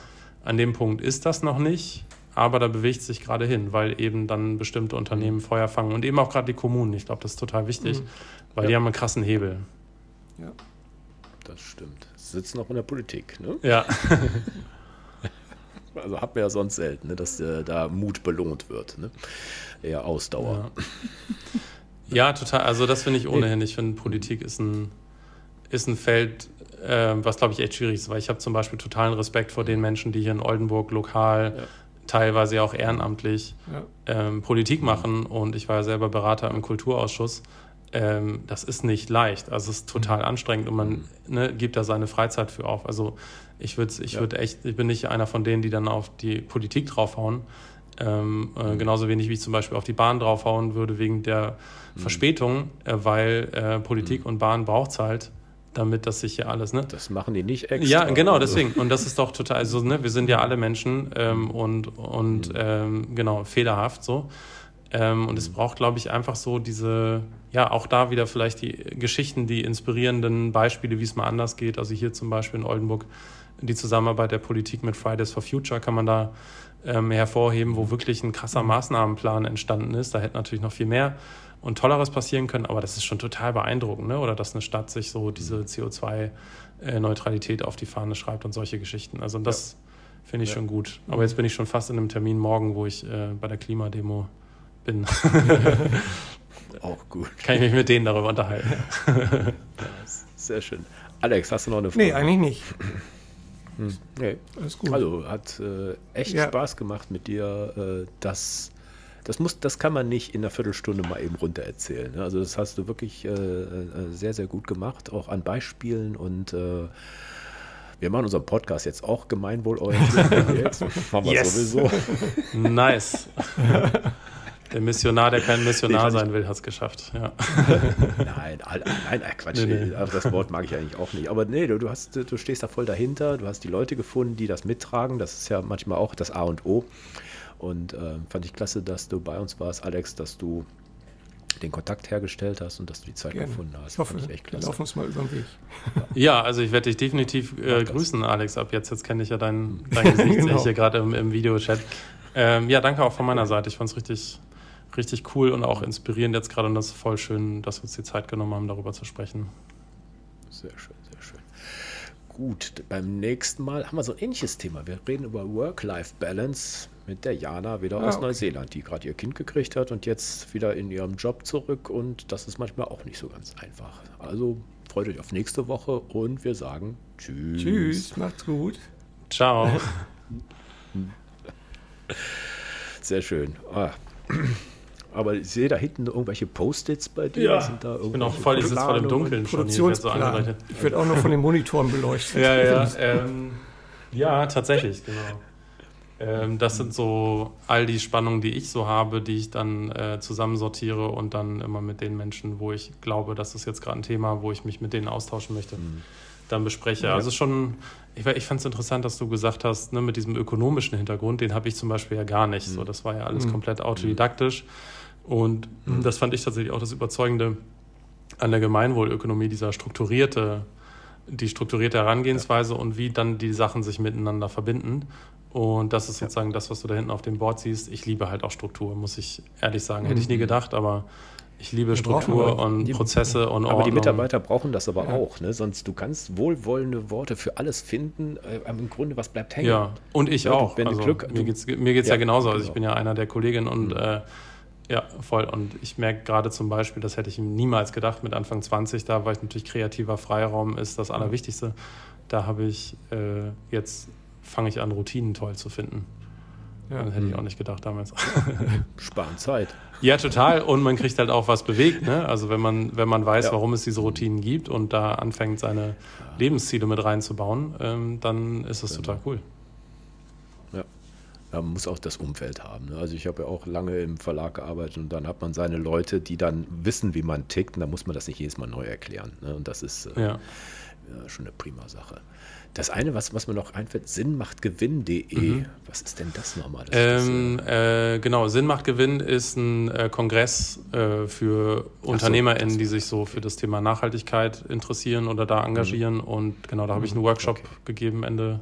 an dem Punkt ist das noch nicht, aber da bewegt sich gerade hin, weil eben dann bestimmte Unternehmen mhm. Feuer fangen und eben auch gerade die Kommunen. Ich glaube, das ist total wichtig, mhm. weil ja. die haben einen krassen Hebel. Ja, das stimmt. Sie sitzen auch in der Politik, ne? Ja. also hat man ja sonst selten, ne, dass äh, da Mut belohnt wird. Ne? Eher Ausdauer. Ja. ja, total. Also das finde ich ohnehin. Ich finde, Politik ist ein, ist ein Feld, äh, was, glaube ich, echt schwierig ist, weil ich habe zum Beispiel totalen Respekt vor den Menschen, die hier in Oldenburg lokal ja. teilweise ja auch ehrenamtlich ja. Ähm, Politik machen und ich war ja selber Berater im Kulturausschuss. Ähm, das ist nicht leicht, also es ist total mhm. anstrengend und man ne, gibt da seine Freizeit für auf. Also ich würde ich ja. würde echt, ich bin nicht einer von denen, die dann auf die Politik draufhauen. Ähm, äh, mhm. genauso wenig wie ich zum Beispiel auf die Bahn draufhauen würde wegen der mhm. Verspätung, äh, weil äh, Politik mhm. und Bahn braucht es halt damit das sich ja alles, ne? Das machen die nicht extra. Ja, genau, deswegen. Und das ist doch total, also, ne, wir sind ja alle Menschen ähm, und, und mhm. ähm, genau, fehlerhaft so. Ähm, und es mhm. braucht, glaube ich, einfach so diese, ja, auch da wieder vielleicht die Geschichten, die inspirierenden Beispiele, wie es mal anders geht. Also hier zum Beispiel in Oldenburg die Zusammenarbeit der Politik mit Fridays for Future kann man da ähm, hervorheben, wo wirklich ein krasser mhm. Maßnahmenplan entstanden ist. Da hätte natürlich noch viel mehr und Tolleres passieren können, aber das ist schon total beeindruckend, ne? oder dass eine Stadt sich so diese mhm. CO2-Neutralität auf die Fahne schreibt und solche Geschichten. Also das ja. finde ich ja. schon gut. Aber mhm. jetzt bin ich schon fast in einem Termin morgen, wo ich äh, bei der Klimademo bin. Auch gut. Kann ich mich mit denen darüber unterhalten. Sehr schön. Alex, hast du noch eine Frage? Nee, eigentlich nicht. Hm. Nee. Alles gut. Also hat äh, echt ja. Spaß gemacht mit dir, äh, das das, muss, das kann man nicht in einer Viertelstunde mal eben runter erzählen. Ne? Also das hast du wirklich äh, äh, sehr, sehr gut gemacht, auch an Beispielen und äh, wir machen unseren Podcast jetzt auch gemeinwohlorientiert. jetzt machen wir yes. sowieso. Nice. Der Missionar, der kein Missionar nee, sein will, hat es geschafft. Ja. Nein, nein, Quatsch. Nee, nee. Das Wort mag ich eigentlich auch nicht. Aber nee, du, du, hast, du stehst da voll dahinter. Du hast die Leute gefunden, die das mittragen. Das ist ja manchmal auch das A und O. Und äh, fand ich klasse, dass du bei uns warst, Alex, dass du den Kontakt hergestellt hast und dass du die Zeit Gerne. gefunden hast. Ich hoffe, ich echt klasse. wir laufen uns mal über den Weg. Ja, also ich werde dich definitiv äh, grüßen, Alex, ab jetzt. Jetzt kenne ich ja dein, dein Gesicht, genau. hier gerade im, im Videochat. Ähm, ja, danke auch von meiner Seite. Ich fand es richtig, richtig cool und auch inspirierend jetzt gerade und das ist voll schön, dass wir uns die Zeit genommen haben, darüber zu sprechen. Sehr schön, sehr schön. Gut, beim nächsten Mal haben wir so ein ähnliches Thema. Wir reden über Work-Life-Balance mit der Jana wieder ah, aus okay. Neuseeland, die gerade ihr Kind gekriegt hat und jetzt wieder in ihrem Job zurück. Und das ist manchmal auch nicht so ganz einfach. Also freut euch auf nächste Woche und wir sagen Tschüss. Tschüss, macht's gut. Ciao. Sehr schön. Ah. Aber ich sehe da hinten irgendwelche Post-its bei dir. Ja, Sind da ich bin auch voll, ich sitze voll im Dunkeln schon hier, so Ich werde auch noch von den Monitoren beleuchtet. ja, ja, ähm, ja, tatsächlich, genau. Ähm, das sind so all die Spannungen, die ich so habe, die ich dann äh, zusammensortiere und dann immer mit den Menschen, wo ich glaube, das ist jetzt gerade ein Thema, wo ich mich mit denen austauschen möchte, mhm. dann bespreche. Ja. Also schon, ich, ich fand es interessant, dass du gesagt hast, ne, mit diesem ökonomischen Hintergrund, den habe ich zum Beispiel ja gar nicht. Mhm. So, das war ja alles mhm. komplett autodidaktisch. Und mhm. das fand ich tatsächlich auch das Überzeugende an der Gemeinwohlökonomie, dieser strukturierte die strukturierte Herangehensweise ja. und wie dann die Sachen sich miteinander verbinden. Und das ist sozusagen ja. das, was du da hinten auf dem Board siehst. Ich liebe halt auch Struktur, muss ich ehrlich sagen. Hätte ich nie mhm. gedacht, aber ich liebe Struktur und die, Prozesse und Aber die Mitarbeiter brauchen das aber ja. auch, ne? Sonst du kannst wohlwollende Worte für alles finden. Äh, Im Grunde, was bleibt hängen? Ja, und ich ja, auch. Wenn also, Glück, mir geht es geht's ja, ja genauso. Also ich bin ja einer der Kolleginnen und mhm. äh, ja, voll. Und ich merke gerade zum Beispiel, das hätte ich niemals gedacht mit Anfang 20, da war ich natürlich kreativer Freiraum ist das Allerwichtigste. Da habe ich äh, jetzt fange ich an, Routinen toll zu finden. Ja. Das hätte ich auch nicht gedacht damals. Sparen Zeit. Ja, total. Und man kriegt halt auch was bewegt. Ne? Also wenn man, wenn man weiß, ja. warum es diese Routinen gibt und da anfängt, seine Lebensziele mit reinzubauen, ähm, dann ist das total cool. Ja. ja. man muss auch das Umfeld haben. Ne? Also ich habe ja auch lange im Verlag gearbeitet und dann hat man seine Leute, die dann wissen, wie man tickt und dann muss man das nicht jedes Mal neu erklären. Ne? Und das ist äh, ja. schon eine prima Sache. Das eine, was, was mir noch einfällt, sinnmachtgewinn.de. Mhm. Was ist denn das nochmal? Das ähm, äh, genau, Sinnmachtgewinn ist ein äh, Kongress äh, für UnternehmerInnen, so, die sich so für das Thema Nachhaltigkeit interessieren oder da engagieren. Mhm. Und genau, da habe ich einen Workshop okay. gegeben Ende,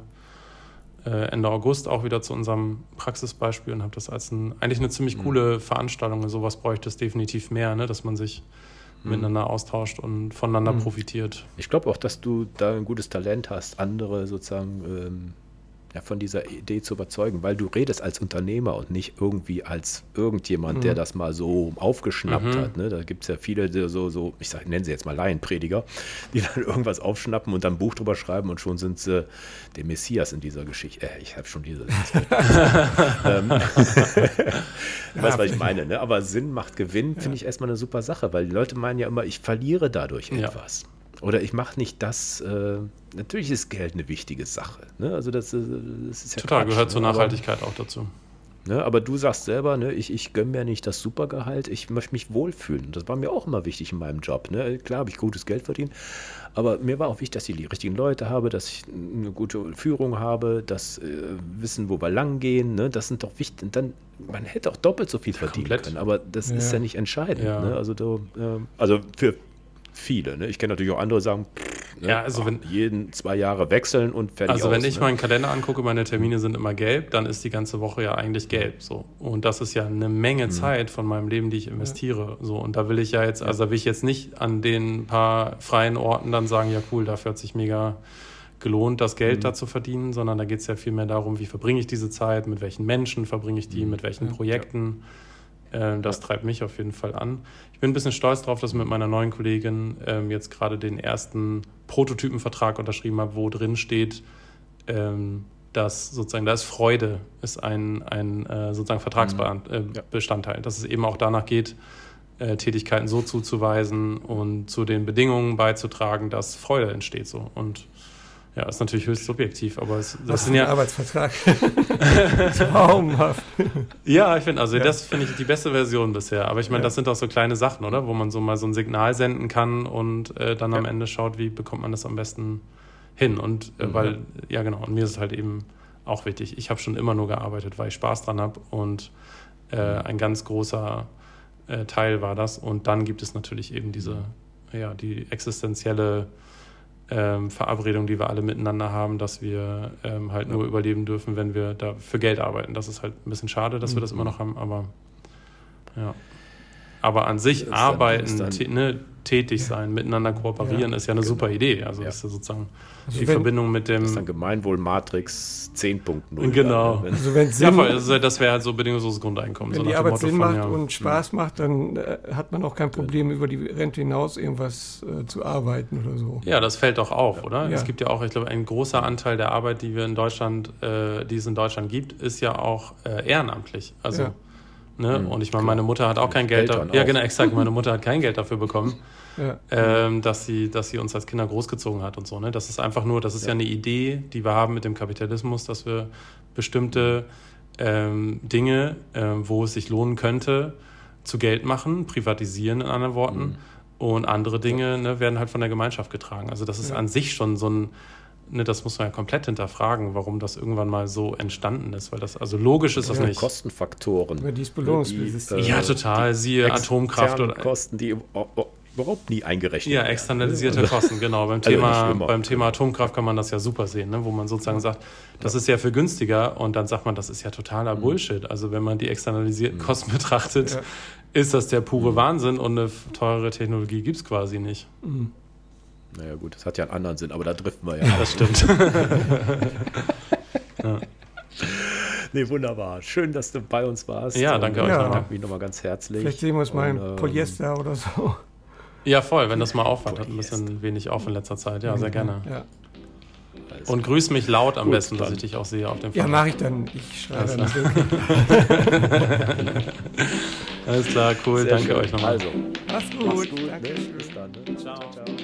äh, Ende August auch wieder zu unserem Praxisbeispiel und habe das als ein, eigentlich eine ziemlich mhm. coole Veranstaltung. Sowas bräuchte es definitiv mehr, ne? dass man sich Mhm. miteinander austauscht und voneinander mhm. profitiert. Ich glaube auch, dass du da ein gutes Talent hast, andere sozusagen ähm, ja, von dieser Idee zu überzeugen, weil du redest als Unternehmer und nicht irgendwie als irgendjemand, mhm. der das mal so aufgeschnappt mhm. hat. Ne? Da gibt es ja viele, so, so, ich sag, nennen sie jetzt mal Laienprediger, die dann irgendwas aufschnappen und dann ein Buch drüber schreiben und schon sind sie der Messias in dieser Geschichte. Äh, ich habe schon diese. ähm, weißt was ich meine, ne? Aber Sinn macht Gewinn, finde ich erstmal eine super Sache, weil die Leute meinen ja immer, ich verliere dadurch ja. etwas. Oder ich mache nicht das. Äh, natürlich ist Geld eine wichtige Sache. Ne? Also das, äh, das ist ja Total, Quatsch, gehört ne? zur Nachhaltigkeit aber, auch dazu. Ne? Aber du sagst selber, ne, ich, ich gönne mir nicht das Supergehalt, ich möchte mich wohlfühlen. Das war mir auch immer wichtig in meinem Job. Ne? Klar habe ich gutes Geld verdient, aber mir war auch wichtig, dass ich die richtigen Leute habe, dass ich eine gute Führung habe, dass äh, wissen, wo wir lang gehen. Ne? Das sind doch wichtig. Und dann, man hätte auch doppelt so viel verdienen Komplett. können, aber das ja. ist ja nicht entscheidend. Ja. Ne? Also, du, äh, also für viele. Ne? Ich kenne natürlich auch andere, die sagen, ne? ja, also wenn, jeden zwei Jahre wechseln und fertig Also wenn aus, ich ne? meinen Kalender angucke, meine Termine sind immer gelb, dann ist die ganze Woche ja eigentlich gelb. So. Und das ist ja eine Menge mhm. Zeit von meinem Leben, die ich investiere. So. Und da will ich ja jetzt, also will ich jetzt nicht an den paar freien Orten dann sagen, ja cool, dafür hat sich mega gelohnt, das Geld mhm. da zu verdienen, sondern da geht es ja viel mehr darum, wie verbringe ich diese Zeit, mit welchen Menschen verbringe ich die, mhm. mit welchen ja, Projekten. Ja. Ähm, das treibt mich auf jeden Fall an. Ich bin ein bisschen stolz darauf, dass ich mit meiner neuen Kollegin ähm, jetzt gerade den ersten Prototypenvertrag unterschrieben habe, wo drin steht, ähm, dass sozusagen da ist Freude ist ein, ein äh, sozusagen Vertragsbestandteil, mhm. äh, dass es eben auch danach geht, äh, Tätigkeiten so zuzuweisen und zu den Bedingungen beizutragen, dass Freude entsteht so und ja, ist natürlich höchst subjektiv, aber es, das Was sind ja Arbeitsvertrag. Traumhaft. ja, ich finde, also ja. das finde ich die beste Version bisher. Aber ich meine, ja. das sind auch so kleine Sachen, oder? Wo man so mal so ein Signal senden kann und äh, dann ja. am Ende schaut, wie bekommt man das am besten hin. Und äh, mhm. weil, ja genau, und mir ist es halt eben auch wichtig. Ich habe schon immer nur gearbeitet, weil ich Spaß dran habe und äh, mhm. ein ganz großer äh, Teil war das. Und dann gibt es natürlich eben diese, ja, die existenzielle ähm, Verabredung, die wir alle miteinander haben, dass wir ähm, halt nur überleben dürfen, wenn wir da für Geld arbeiten. Das ist halt ein bisschen schade, dass mhm. wir das immer noch haben, aber ja. Aber an sich arbeiten, ne, tätig sein, miteinander kooperieren, ja, ist ja eine genau. super Idee. Also ja. ist ja sozusagen also die wenn, Verbindung mit dem. Das ist dann Gemeinwohl-Matrix 10.0. Genau. Dann, also wenn Sinn, ja, also das wäre halt so bedingungsloses Grundeinkommen. Wenn so die Arbeit Sinn macht ja, und Spaß macht, dann äh, hat man auch kein Problem, über die Rente hinaus irgendwas äh, zu arbeiten oder so. Ja, das fällt doch auf, oder? Es gibt ja auch, ich glaube, ein großer Anteil der Arbeit, die wir in Deutschland, äh, die es in Deutschland gibt, ist ja auch äh, ehrenamtlich. Also Ne? Mhm, und ich meine, meine Mutter hat auch kein Geld dafür. Ja, genau, exakt. Meine Mutter hat kein Geld dafür bekommen, ja. ähm, dass, sie, dass sie uns als Kinder großgezogen hat und so. Ne? Das ist einfach nur, das ist ja. ja eine Idee, die wir haben mit dem Kapitalismus, dass wir bestimmte ähm, Dinge, ähm, wo es sich lohnen könnte, zu Geld machen, privatisieren in anderen Worten. Mhm. Und andere Dinge ne, werden halt von der Gemeinschaft getragen. Also das ist ja. an sich schon so ein ne, das muss man ja komplett hinterfragen, warum das irgendwann mal so entstanden ist, weil das, also logisch ist das ja, nicht. Kostenfaktoren. Über dieses Belohnungssystem. Äh, ja, total, siehe Atomkraft oder. Kosten, die überhaupt nie eingerechnet Ja, externalisierte werden. Kosten, genau. Beim, also Thema, beim Thema Atomkraft kann man das ja super sehen, ne? wo man sozusagen sagt, das ja. ist ja für günstiger und dann sagt man, das ist ja totaler mhm. Bullshit. Also wenn man die externalisierten mhm. Kosten betrachtet, ja. ist das der pure mhm. Wahnsinn und eine teure Technologie gibt es quasi nicht. Mhm. Naja, gut, das hat ja einen anderen Sinn, aber da driften wir ja. Das stimmt. ja. Nee, wunderbar. Schön, dass du bei uns warst. Ja, danke und, euch. Ja. Danke mich nochmal ganz herzlich. Vielleicht sehen wir uns mal in ähm, Polyester oder so. Ja, voll, wenn das mal aufhört. Hat ein bisschen wenig auf in letzter Zeit. Ja, sehr gerne. Ja. Und grüß mich laut am Gut, besten, dass ich dich auch sehe auf dem Foto. Ja, mache ich dann. Ich schreibe dann. Alles klar, cool. Sehr Danke schön. euch nochmal. Also, mach's gut. Mach's gut. Danke. Bis dann. Ne? ciao. ciao. ciao.